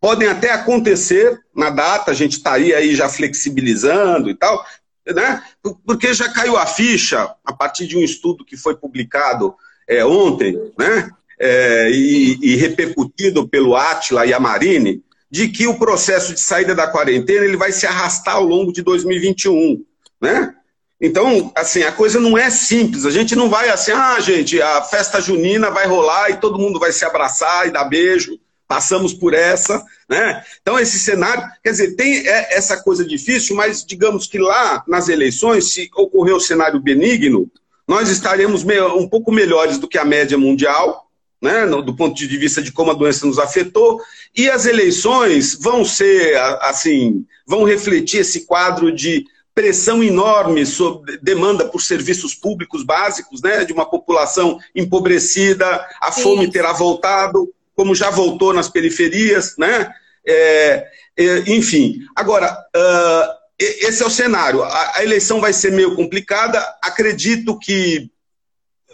podem até acontecer na data, a gente estaria aí já flexibilizando e tal, né? Porque já caiu a ficha a partir de um estudo que foi publicado é, ontem, né? É, e, e, repercutido pelo Atila e a Marine, de que o processo de saída da quarentena ele vai se arrastar ao longo de 2021, né? Então, assim, a coisa não é simples. A gente não vai assim, ah, gente, a festa junina vai rolar e todo mundo vai se abraçar e dar beijo. Passamos por essa, né? Então, esse cenário, quer dizer, tem é, essa coisa difícil, mas digamos que lá nas eleições, se ocorrer o cenário benigno, nós estaremos um pouco melhores do que a média mundial, né, do ponto de vista de como a doença nos afetou, e as eleições vão ser, assim, vão refletir esse quadro de pressão enorme sobre demanda por serviços públicos básicos, né, de uma população empobrecida, a Sim. fome terá voltado, como já voltou nas periferias, né? É, é, enfim, agora, uh, esse é o cenário. A, a, eleição vai ser meio complicada, acredito que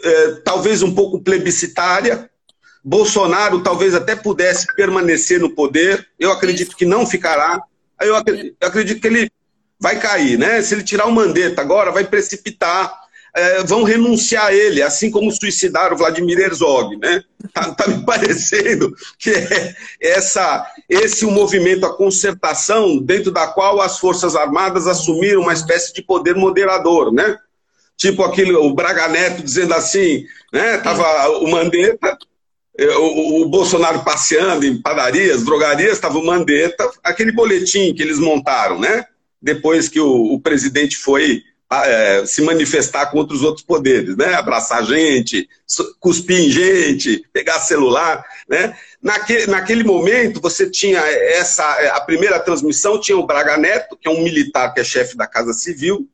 é, talvez um pouco plebiscitária. Bolsonaro talvez até pudesse permanecer no poder, eu acredito que não ficará. Eu acredito, eu acredito que ele vai cair, né? Se ele tirar o Mandetta agora, vai precipitar. É, vão renunciar a ele, assim como suicidaram Vladimir Herzog, né? Tá, tá me (laughs) parecendo que é essa, esse o movimento, a concertação dentro da qual as Forças Armadas assumiram uma espécie de poder moderador, né? Tipo aquele, o Braga Neto dizendo assim, né? Tava o Mandetta, é, o, Bolsonaro passeando em padarias, drogarias, estava o Mandetta, aquele boletim que eles montaram, né? Depois que o, o presidente foi é, se manifestar contra os outros poderes, né? Abraçar gente, cuspir em gente, pegar celular, né? Naquele, naquele momento você tinha essa a primeira transmissão tinha o Braga Neto, que é um militar que é chefe da Casa Civil,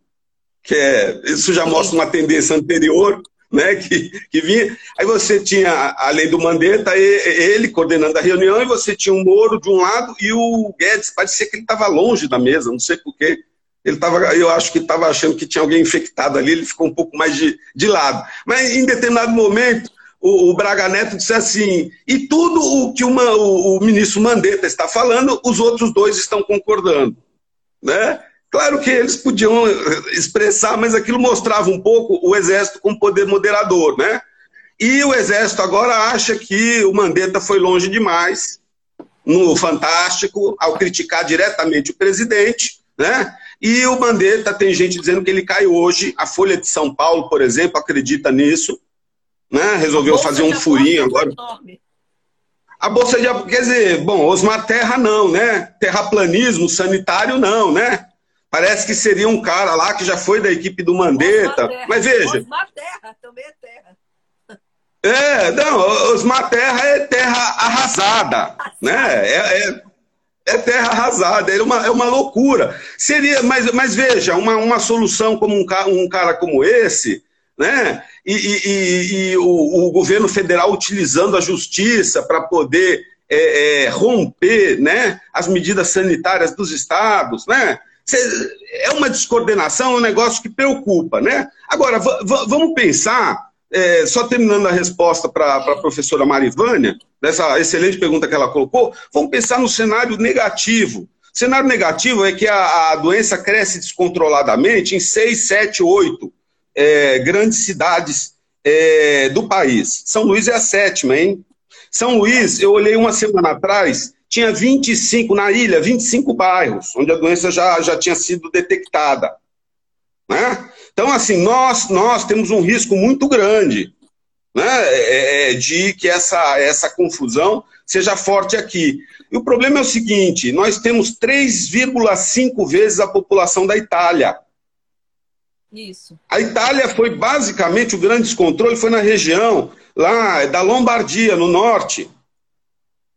que é isso já mostra uma tendência anterior, né? Que, que vinha. Aí você tinha além do Mandetta ele coordenando a reunião e você tinha o Moro de um lado e o Guedes parecia que ele estava longe da mesa, não sei porquê. Ele tava, eu acho que estava achando que tinha alguém infectado ali, ele ficou um pouco mais de, de lado. Mas em determinado momento, o, o Braga Neto disse assim: e tudo o que uma, o, o, ministro Mandetta está falando, os outros dois estão concordando. Né? Claro que eles podiam expressar, mas aquilo mostrava um pouco o Exército com poder moderador. Né? E o Exército agora acha que o Mandetta foi longe demais no Fantástico, ao criticar diretamente o presidente, né? E o Mandetta, tem gente dizendo que ele cai hoje. A Folha de São Paulo, por exemplo, acredita nisso. Né? Resolveu fazer um furinho agora. A Bolsa de quer dizer, bom, Osmar Terra não, né? Terraplanismo sanitário não, né? Parece que seria um cara lá que já foi da equipe do Mandetta. Mas veja. Osmar Terra também é terra. É, não, Osmar Terra é terra arrasada, né? É, é, é terra arrasada, é uma, é uma loucura. Seria, mas, mas veja, uma, uma solução como um, um cara como esse, né? E, e, e o, o, governo federal utilizando a justiça para poder é, é, romper né, as medidas sanitárias dos estados, né? É uma descoordenação, é um negócio que preocupa, né? Agora, vamos pensar, é, só terminando a resposta para a professora Marivânia, dessa excelente pergunta que ela colocou, vamos pensar no cenário negativo. O cenário negativo é que a, a doença cresce descontroladamente em 6, 7, 8 é, grandes cidades é, do país. São Luís é a sétima, hein? São Luís, eu olhei uma semana atrás, tinha 25, na ilha, 25 bairros, onde a doença já, já tinha sido detectada. Né? Então, assim, nós, nós temos um risco muito grande né, é, é de que essa, essa confusão seja forte aqui. E o problema é o seguinte: nós temos 3,5 vezes a população da Itália. Isso. A Itália foi basicamente o grande descontrole foi na região lá da Lombardia, no norte.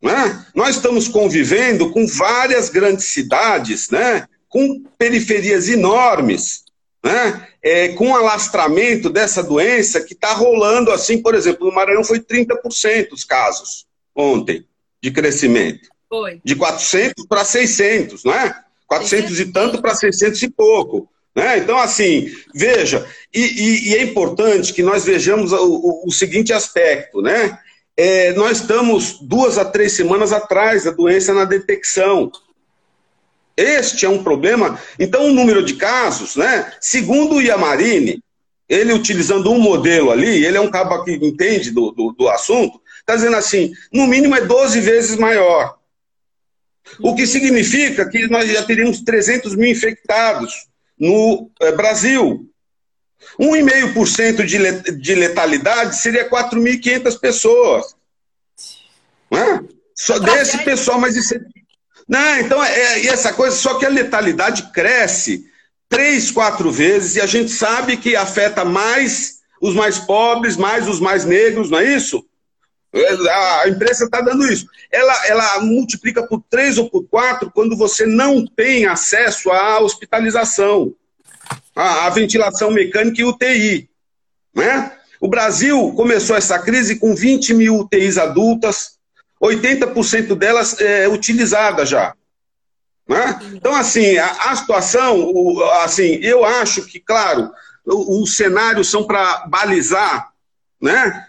Né? Nós estamos convivendo com várias grandes cidades, né? com periferias enormes, né? É, com alastramento dessa doença que está rolando assim, por exemplo, no Maranhão foi 30% os casos ontem de crescimento. Foi. De 400 para 600, não é? 400 e tanto para 600 e pouco. Né? Então, assim, veja, e, e, e, é importante que nós vejamos o, o, o seguinte aspecto, né? É, nós estamos duas a três semanas atrás da doença na detecção. Este é um problema. Então, o número de casos, né? Segundo o Iamarine, ele utilizando um modelo ali, ele é um cabo que entende do, do, do assunto, está dizendo assim: no mínimo é 12 vezes maior. O que significa que nós já teríamos 300 mil infectados no é, Brasil. 1,5% de, de letalidade seria 4.500 pessoas. Não é? Só desse pessoal, mas isso. É- Não, então, é, é, essa coisa, só que a letalidade cresce três, quatro vezes, e a gente sabe que afeta mais os mais pobres, mais os mais negros, não é isso? A imprensa está dando isso. Ela, ela multiplica por três ou por quatro quando você não tem acesso à hospitalização, à, à ventilação mecânica e UTI. Né? O Brasil começou essa crise com 20 mil UTIs adultas, 80% delas é, utilizadas já. Né? Então, assim, a, a situação, o, assim, eu acho que, claro, os cenários são para balizar, né?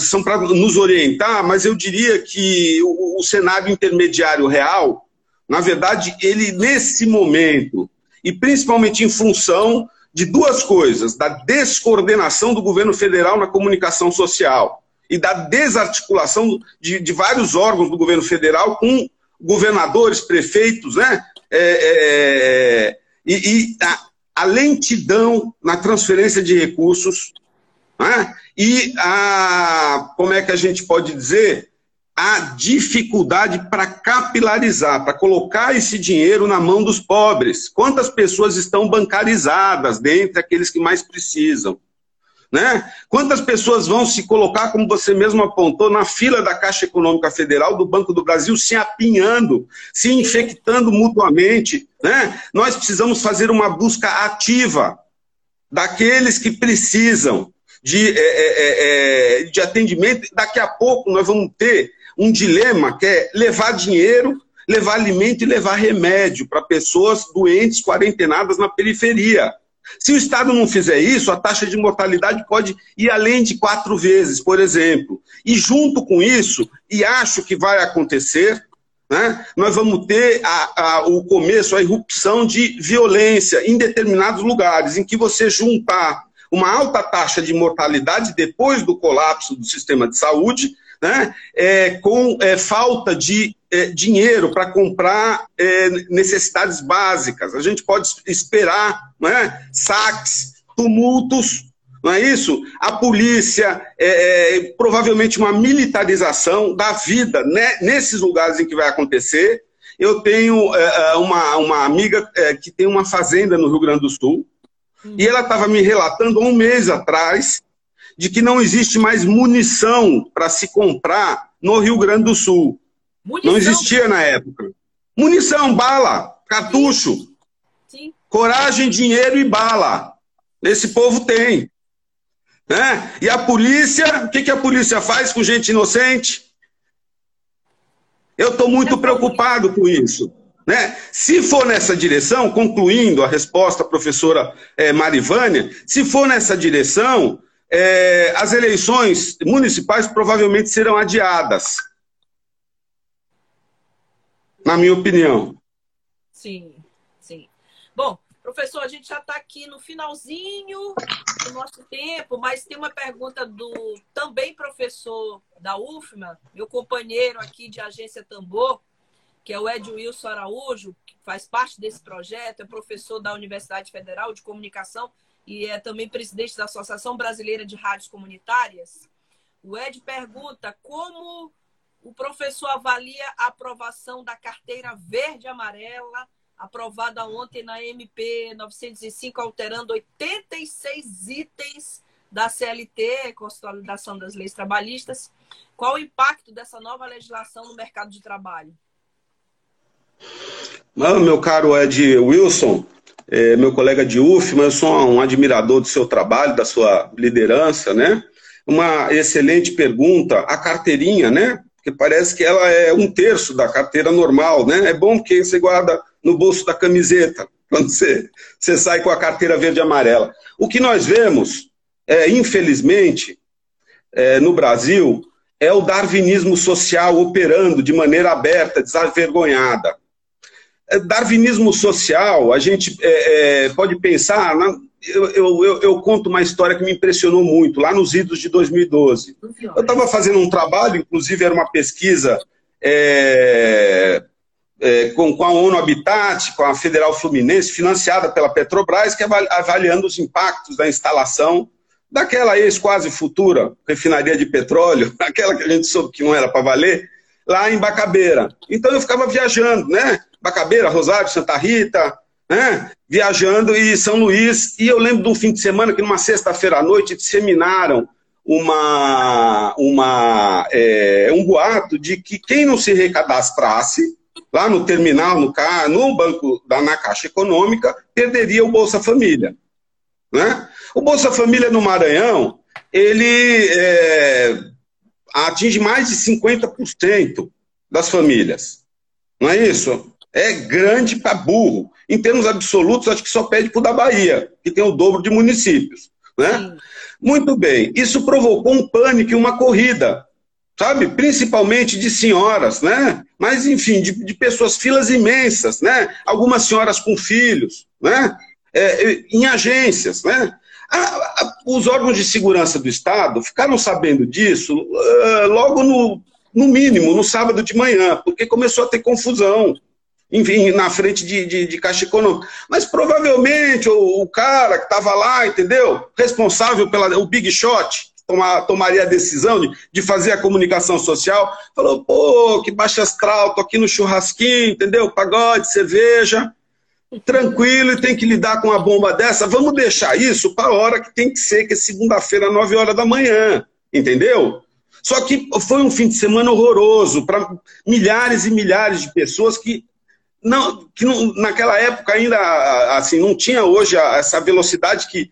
são para nos orientar, mas eu diria que o, o cenário intermediário real, na verdade, ele nesse momento, e principalmente em função de duas coisas: da descoordenação do governo federal na comunicação social e da desarticulação de, de vários órgãos do governo federal com governadores, prefeitos, né? É, é, é e, e a, a lentidão na transferência de recursos né? E a, como é que a gente pode dizer? A dificuldade para capilarizar, para colocar esse dinheiro na mão dos pobres. Quantas pessoas estão bancarizadas dentre aqueles que mais precisam? Né? Quantas pessoas vão se colocar, como você mesmo apontou, na fila da Caixa Econômica Federal, do Banco do Brasil, se apinhando, se infectando mutuamente? Né? Nós precisamos fazer uma busca ativa daqueles que precisam, de, é é, é, de atendimento. Daqui a pouco nós vamos ter um dilema que é levar dinheiro, levar alimento e levar remédio para pessoas doentes, quarentenadas na periferia. Se o Estado não fizer isso, a taxa de mortalidade pode ir além de quatro vezes, por exemplo. E junto com isso, e acho que vai acontecer, né, nós vamos ter a, a, o começo, a irrupção de violência em determinados lugares, em que você juntar uma alta taxa de mortalidade depois do colapso do sistema de saúde, né, é, com é, falta de é, dinheiro para comprar é, necessidades básicas. A gente pode esperar né, saques, tumultos, não é isso? A polícia, é, é, provavelmente uma militarização da vida né, nesses lugares em que vai acontecer. Eu tenho uma, uma amiga que tem uma fazenda no Rio Grande do Sul, e ela estava me relatando um mês atrás de que não existe mais munição para se comprar no Rio Grande do Sul. Munição? Não existia na época. Munição, bala, cartucho. Sim. Sim. Coragem, dinheiro e bala. Esse povo tem. Né? E a polícia, o que, que a polícia faz com gente inocente? Eu estou muito preocupado com isso. Né? Se for nessa direção, concluindo a resposta, professora é, Marivânia, se for nessa direção, é, as eleições municipais provavelmente serão adiadas. Na minha opinião. Sim, sim. Bom, professor, a gente já está aqui no finalzinho do nosso tempo, mas tem uma pergunta do também professor da UFMA, meu companheiro aqui de agência Tambor, que é o Ed Wilson Araújo, que faz parte desse projeto, é professor da Universidade Federal de Comunicação e é também presidente da Associação Brasileira de Rádios Comunitárias. O Ed pergunta como o professor avalia a aprovação da carteira verde-amarela, aprovada ontem na MP 905, alterando 86 itens da CLT, Consolidação das Leis Trabalhistas. Qual o impacto dessa nova legislação no mercado de trabalho? meu caro Ed Wilson, é, meu colega de UF, eu sou um admirador do seu trabalho, da sua liderança, né? Uma excelente pergunta. A carteirinha, né? Porque parece que ela é um terço da carteira normal, né? É bom que você guarda no bolso da camiseta, (laughs) quando você, você sai com a carteira verde e amarela. O que nós vemos, é, infelizmente, é, no Brasil, é o darwinismo social operando de maneira aberta, desavergonhada. É, darwinismo social, a gente é, é, pode pensar. Na, eu, eu, eu, conto uma história que me impressionou muito, lá nos idos de 2012. Eu estava fazendo um trabalho, inclusive era uma pesquisa é, é, com, com, a ONU Habitat, com a Federal Fluminense, financiada pela Petrobras, que avaliando os impactos da instalação daquela ex-quase futura refinaria de petróleo, (laughs) aquela que a gente soube que não era para valer, lá em Bacabeira. Então eu ficava viajando, né? Bacabeira, Rosário, Santa Rita, né? viajando e São Luís. E eu lembro de um fim de semana que, numa sexta-feira à noite, disseminaram uma, uma, é, um boato de que quem não se recadastrasse lá no terminal, no, no banco da na Caixa Econômica, perderia o Bolsa Família. Né? O Bolsa Família no Maranhão, ele é, atinge mais de 50% das famílias. Não é isso? é grande para burro. Em termos absolutos, acho que só pede para o da Bahia, que tem o dobro de municípios. Né? Muito bem. Isso provocou um pânico e uma corrida, sabe? Principalmente de senhoras, né? Mas, enfim, de, de pessoas, filas imensas, né? Algumas senhoras com filhos, né? É, em agências, né? A, a, os órgãos de segurança do Estado ficaram sabendo disso uh, logo no, no mínimo, no sábado de manhã, porque começou a ter confusão enfim, na frente de, de, de Caixa Econômica. Mas provavelmente o, o cara que estava lá, entendeu? Responsável pelo Big Shot, tomar, tomaria a decisão de, de fazer a comunicação social, falou, pô, que baixa astral, tô aqui no churrasquinho, entendeu? Pagode, cerveja, tranquilo e tem que lidar com uma bomba dessa. Vamos deixar isso para a hora que tem que ser, que é segunda-feira, 9 horas da manhã, entendeu? Só que foi um fim de semana horroroso para milhares e milhares de pessoas que não, que não, naquela época ainda assim não tinha hoje essa velocidade que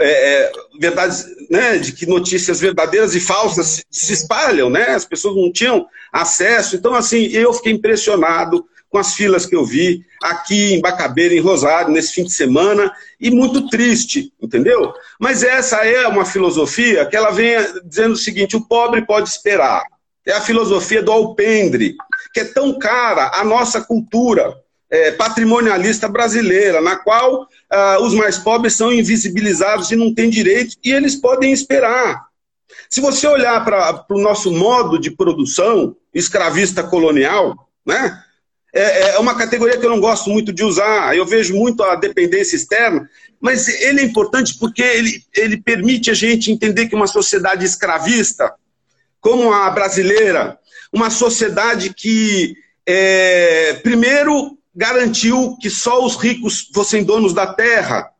é, é, verdades, né, de que notícias verdadeiras e falsas se, espalham, né? As pessoas não tinham acesso. Então, assim, eu fiquei impressionado com as filas que eu vi aqui em Bacabeira, em Rosário, nesse fim de semana, e muito triste, entendeu? Mas essa é uma filosofia que ela vem dizendo o seguinte: o pobre pode esperar. É a filosofia do alpendre, que é tão cara à nossa cultura é, patrimonialista brasileira, na qual ah, os mais pobres são invisibilizados e não têm direito, e eles podem esperar. Se você olhar para o nosso modo de produção escravista colonial, né, é, é uma categoria que eu não gosto muito de usar, eu vejo muito a dependência externa, mas ele é importante porque ele, ele permite a gente entender que uma sociedade escravista, como a brasileira, uma sociedade que, é, primeiro, garantiu que só os ricos fossem donos da terra,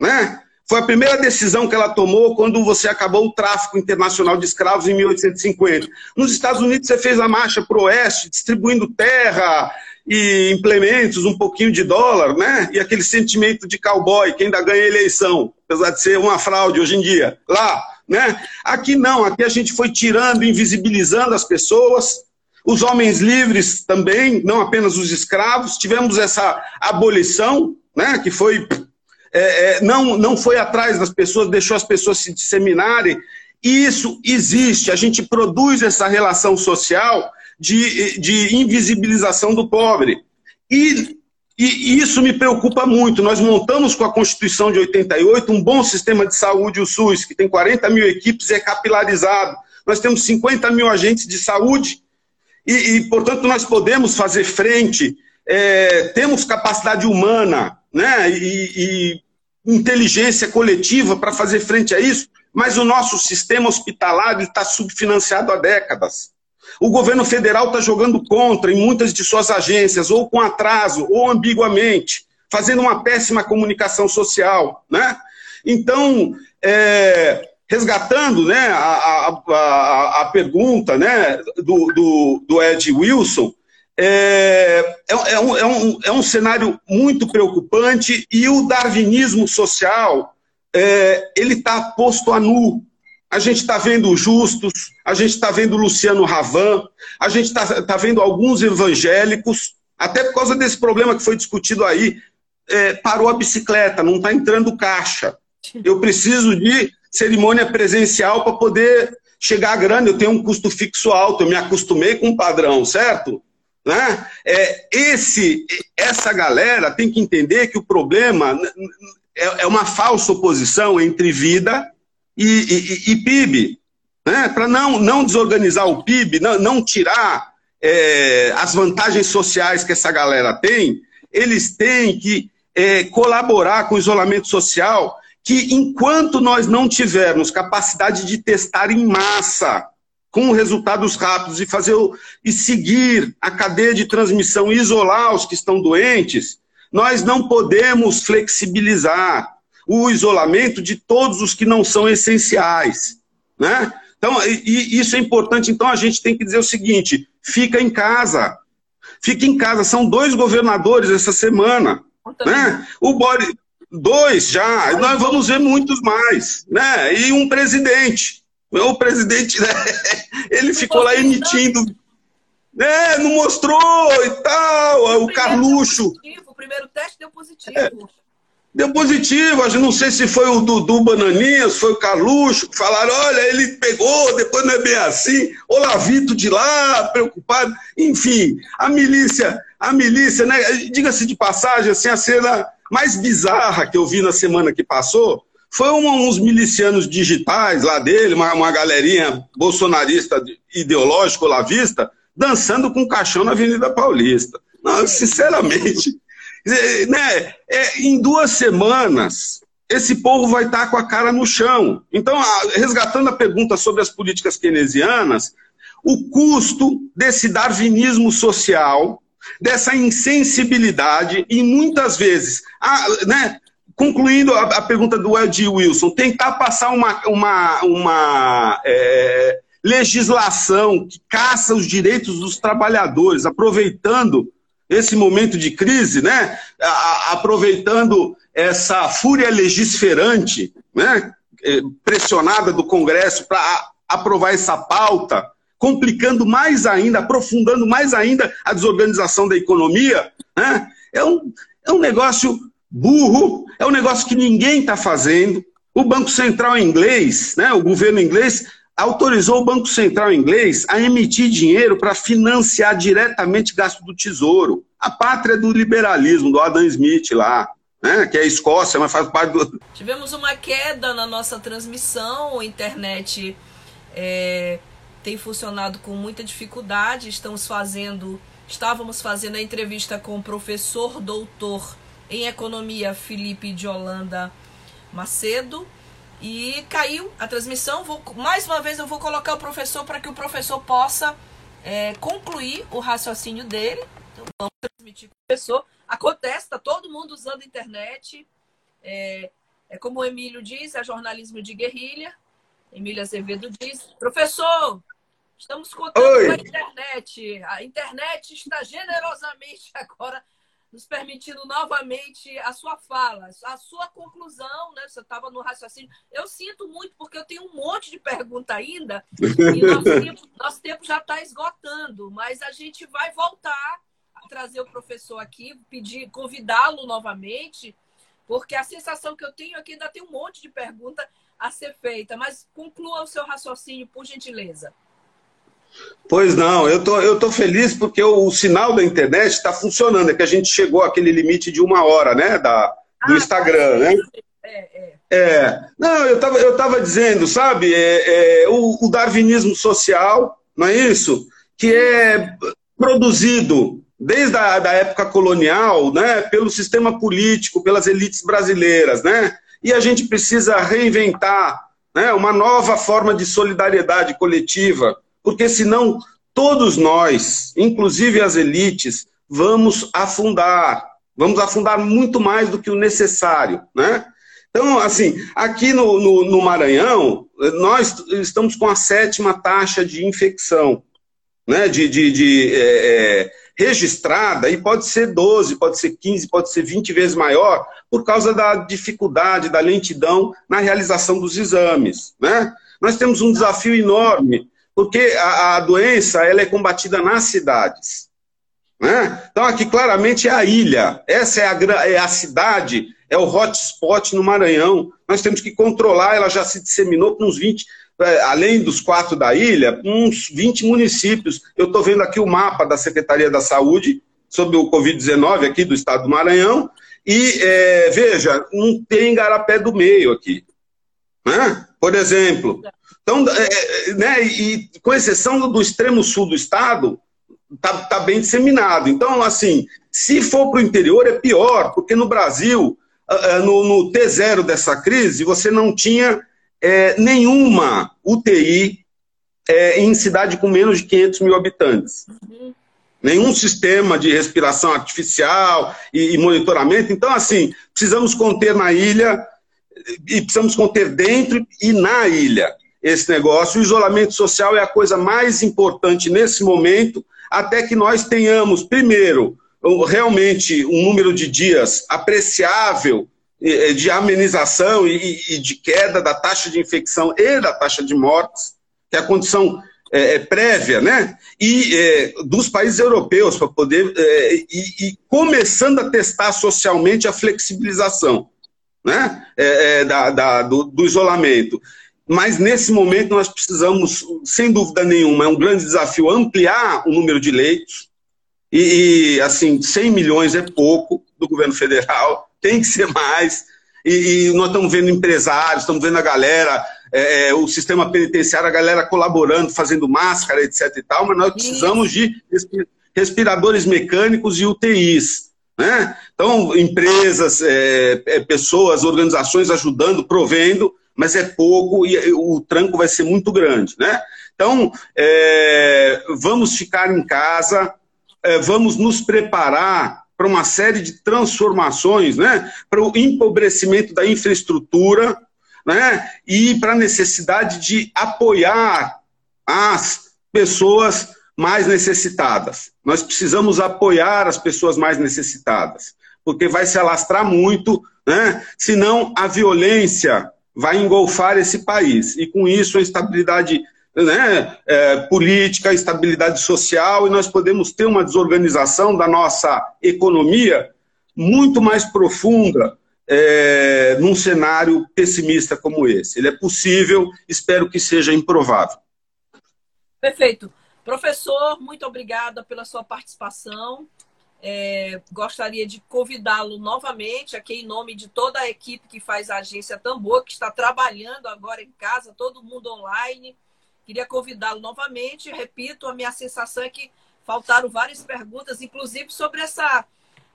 né? Foi a primeira decisão que ela tomou quando você acabou o tráfico internacional de escravos em 1850. Nos Estados Unidos você fez a marcha para o oeste, distribuindo terra e implementos, um pouquinho de dólar, né? E aquele sentimento de cowboy, que ainda ganha eleição. apesar de ser uma fraude hoje em dia, lá, né? Aqui não, aqui a gente foi tirando, invisibilizando as pessoas, os homens livres também, não apenas os escravos, tivemos essa abolição, né? Que foi é, é, não, não foi atrás das pessoas, deixou as pessoas se disseminarem. Isso existe, a gente produz essa relação social de, de invisibilização do pobre. E, e isso me preocupa muito. Nós montamos com a Constituição de 88 um bom sistema de saúde, o SUS, que tem 40 mil equipes e é capilarizado. Nós temos 50 mil agentes de saúde e, e portanto, nós podemos fazer frente, é, temos capacidade humana né, e, e inteligência coletiva para fazer frente a isso, mas o nosso sistema hospitalar está subfinanciado há décadas. O governo federal está jogando contra em muitas de suas agências, ou com atraso, ou ambiguamente, fazendo uma péssima comunicação social. Né? Então, é, resgatando né, a, a, a, pergunta né, do, do, do Ed Wilson, é, é, é, um, é, um, é um cenário muito preocupante e o darwinismo social é, ele está posto a nu. A gente está vendo Justus, a gente está vendo Luciano Ravan, a gente está tá vendo alguns evangélicos, até por causa desse problema que foi discutido aí, é, parou a bicicleta, não está entrando caixa. Eu preciso de cerimônia presencial para poder chegar a grana. Eu tenho um custo fixo alto, eu me acostumei com o padrão, certo? Né? É, esse, essa galera tem que entender que o problema é, é uma falsa oposição entre vida e, e, PIB. Né? Para não, não desorganizar o PIB, não, não tirar é, as vantagens sociais que essa galera tem, eles têm que é, colaborar com o isolamento social, que enquanto nós não tivermos capacidade de testar em massa, com resultados rápidos e fazer e seguir a cadeia de transmissão e isolar os que estão doentes, nós não podemos flexibilizar o isolamento de todos os que não são essenciais, né? Então, e, isso é importante. Então, a gente tem que dizer o seguinte: fica em casa, fica em casa. São dois governadores essa semana, né? O Boris, dois já. Nós vamos ver muitos mais, né? E um presidente. O presidente, né? (laughs) Ele ficou lá emitindo. É, não mostrou e tal. O, Carluxo. O primeiro teste deu positivo. É, deu positivo. Não sei se foi o Dudu Bananinhas, foi o Carluxo, que falaram: olha, ele pegou, depois não é bem assim. O Lavito de lá, preocupado. Enfim, a milícia, a milícia, né? Diga-se de passagem, assim, a cena mais bizarra que eu vi na semana que passou foi uns milicianos digitais lá dele, uma, uma galerinha bolsonarista ideológico lavista, dançando com caixão na Avenida Paulista. Não, sinceramente, né, é, em duas semanas, esse povo vai estar com a cara no chão. Então, resgatando a pergunta sobre as políticas keynesianas, o custo desse darwinismo social, dessa insensibilidade, e muitas vezes, a, né, concluindo a, a, pergunta do Ed Wilson, tentar passar uma, uma, uma é, legislação que caça os direitos dos trabalhadores, aproveitando esse momento de crise, né? Aproveitando essa fúria legisferante, né? É, pressionada do Congresso para aprovar essa pauta, complicando mais ainda, aprofundando mais ainda a desorganização da economia, né? é, um, é um negócio burro, é um negócio que ninguém está fazendo. O Banco Central inglês, né, o governo inglês, autorizou o Banco Central inglês a emitir dinheiro para financiar diretamente gasto do Tesouro. A pátria do liberalismo, do Adam Smith lá. Né, que é a Escócia, mas faz parte do. (laughs) Tivemos uma queda na nossa transmissão, a internet é, tem funcionado com muita dificuldade. Estamos fazendo, estávamos fazendo a entrevista com o professor doutor em economia Felipe de Holanda Macedo e caiu a transmissão. Vou, mais uma vez eu vou colocar o professor para que o professor possa é, concluir o raciocínio dele. Então vamos transmitir com o professor. Acontece, está todo mundo usando a internet. É, é como o Emílio diz, é jornalismo de guerrilha. Emílio Azevedo diz, professor, estamos contando Oi. com a internet. A internet está generosamente (laughs) agora nos permitindo novamente a sua fala, a sua conclusão, né? Você estava no raciocínio. Eu sinto muito, porque eu tenho um monte de pergunta ainda, e nosso (laughs) tempo, nosso tempo já está esgotando, mas a gente vai voltar a trazer o professor aqui, pedir, convidá-lo novamente, porque a sensação que eu tenho é que ainda tem um monte de pergunta a ser feita. Mas conclua o seu raciocínio, por gentileza. Pois não, eu tô, eu tô feliz porque o, o sinal da internet está funcionando, é que a gente chegou àquele limite de uma hora, né, da, do ah, Instagram, né? É, é. é, não, eu estava eu tava dizendo, sabe, é, é, o, o, darwinismo social, não é isso? Que é produzido desde a da época colonial, né, pelo sistema político, pelas elites brasileiras, né? E a gente precisa reinventar né, uma nova forma de solidariedade coletiva, porque senão todos nós, inclusive as elites, vamos afundar, vamos afundar muito mais do que o necessário, né? Então, assim, aqui no, no, no Maranhão, nós estamos com a sétima taxa de infecção, né, de, de, de é, é, registrada, e pode ser 12, pode ser 15, pode ser 20 vezes maior, por causa da dificuldade, da lentidão na realização dos exames. Né? Nós temos um desafio enorme porque a, a doença ela é combatida nas cidades. Né? Então, aqui claramente é a ilha, essa é a, é a cidade, é o hotspot no Maranhão. Nós temos que controlar, ela já se disseminou para uns 20, é, além dos quatro da ilha, uns 20 municípios. Eu estou vendo aqui o mapa da Secretaria da Saúde sobre o Covid-19 aqui do estado do Maranhão. E é, veja, não tem garapé do meio aqui. Né? Por exemplo, então, é, é, né, e com exceção do extremo sul do estado, está tá bem disseminado. Então, assim, se for para o interior é pior, porque no Brasil, no, no T0 dessa crise, você não tinha é, nenhuma UTI é, em cidade com menos de 500 mil habitantes. Uhum. Nenhum sistema de respiração artificial e, e monitoramento. Então, assim, precisamos conter na ilha e precisamos conter dentro e na ilha esse negócio. O isolamento social é a coisa mais importante nesse momento, até que nós tenhamos, primeiro, realmente um número de dias apreciável de amenização e de queda da taxa de infecção e da taxa de mortes, que é a condição é, é prévia, né? E é, dos países europeus para poder é, e, e, começando a testar socialmente a flexibilização, né? É, é, da, da do, do, isolamento. Mas nesse momento nós precisamos, sem dúvida nenhuma, é um grande desafio ampliar o número de leitos. E, e assim, 100 milhões é pouco do governo federal, (laughs) tem que ser mais. E, e nós estamos vendo empresários, estamos vendo a galera, é, é o sistema penitenciário, a galera colaborando, fazendo máscara, etc. e tal, mas nós precisamos de respiradores mecânicos e UTIs. Né? Então, empresas, é, é, pessoas, organizações ajudando, provendo, mas é pouco e o tranco vai ser muito grande, né? Então, é, vamos ficar em casa, é, vamos nos preparar para uma série de transformações, né? Para o empobrecimento da infraestrutura, né? E para a necessidade de apoiar as pessoas mais necessitadas. Nós precisamos apoiar as pessoas mais necessitadas, porque vai se alastrar muito, né? Senão a violência vai engolfar esse país. E com isso a estabilidade né, é, política, a estabilidade social, e nós podemos ter uma desorganização da nossa economia muito mais profunda é, num cenário pessimista como esse. Ele é possível, espero que seja improvável. Perfeito. Professor, muito obrigada pela sua participação. É, gostaria de convidá-lo novamente, aqui em nome de toda a equipe que faz a agência Tambor, que está trabalhando agora em casa, todo mundo online. Queria convidá-lo novamente. Repito, a minha sensação é que faltaram várias perguntas, inclusive sobre essa,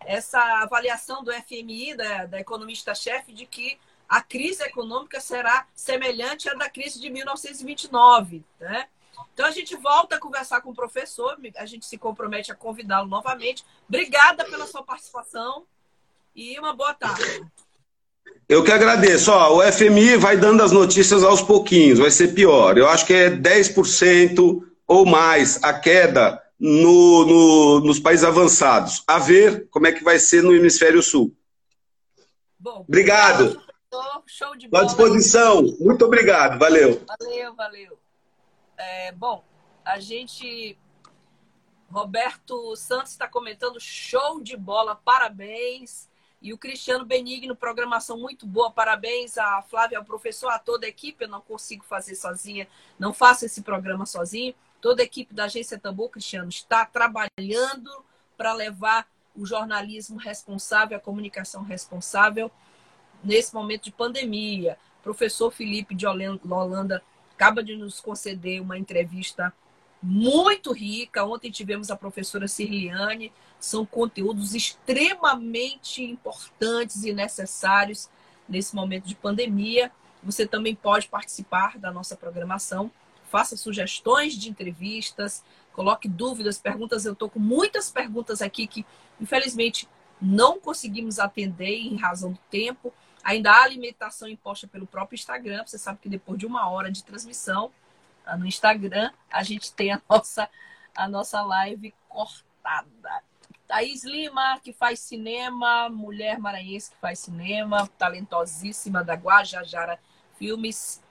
essa avaliação do FMI, da, da economista-chefe, de que a crise econômica será semelhante à da crise de 1929. Né? Então a gente volta a conversar com o professor, a gente se compromete a convidá-lo novamente. Obrigada pela sua participação e uma boa tarde. Eu que agradeço. Ó, o FMI vai dando as notícias aos pouquinhos, vai ser pior. Eu acho que é 10% ou mais a queda no, no, nos países avançados. A ver como é que vai ser no hemisfério sul. Bom, obrigado. Show de bola. À disposição. Muito obrigado. Valeu. Valeu, valeu. É, bom, a gente. Roberto Santos está comentando show de bola, parabéns. E o Cristiano Benigno, programação muito boa, parabéns. A Flávia, o professor, a toda a equipe. Eu não consigo fazer sozinha, não faço esse programa sozinho. Toda a equipe da Agência Tambor, Cristiano, está trabalhando para levar o jornalismo responsável, a comunicação responsável nesse momento de pandemia. Professor Felipe de Holanda acaba de nos conceder uma entrevista muito rica. Ontem tivemos a professora Cirliane. São conteúdos extremamente importantes e necessários nesse momento de pandemia. Você também pode participar da nossa programação faça sugestões de entrevistas, coloque dúvidas, perguntas. Eu estou com muitas perguntas aqui que, infelizmente, não conseguimos atender em razão do tempo. Ainda há alimentação imposta pelo próprio Instagram. Você sabe que depois de uma hora de transmissão ah, no Instagram, a gente tem a nossa, a nossa live cortada. Thaís Lima, que faz cinema, mulher maranhense que faz cinema, talentosíssima da Guajajara Filmes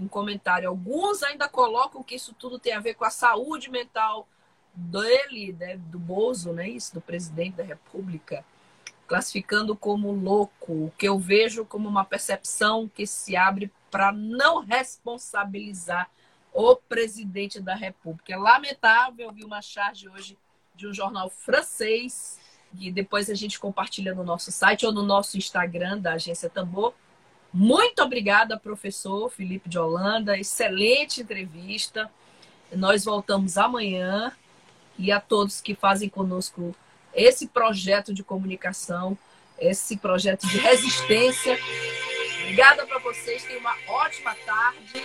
um comentário. Alguns ainda colocam que isso tudo tem a ver com a saúde mental dele, né, do Bozo, né, isso, do presidente da República, classificando como louco, o que eu vejo como uma percepção que se abre para não responsabilizar o presidente da República. É lamentável, eu vi uma charge hoje de um jornal francês, que depois a gente compartilha no nosso site ou no nosso Instagram da Agência Tambor, muito obrigada, professor Felipe de Holanda. Excelente entrevista. Nós voltamos amanhã. E a todos que fazem conosco esse projeto de comunicação, esse projeto de resistência. Obrigada para vocês. Tenham uma ótima tarde.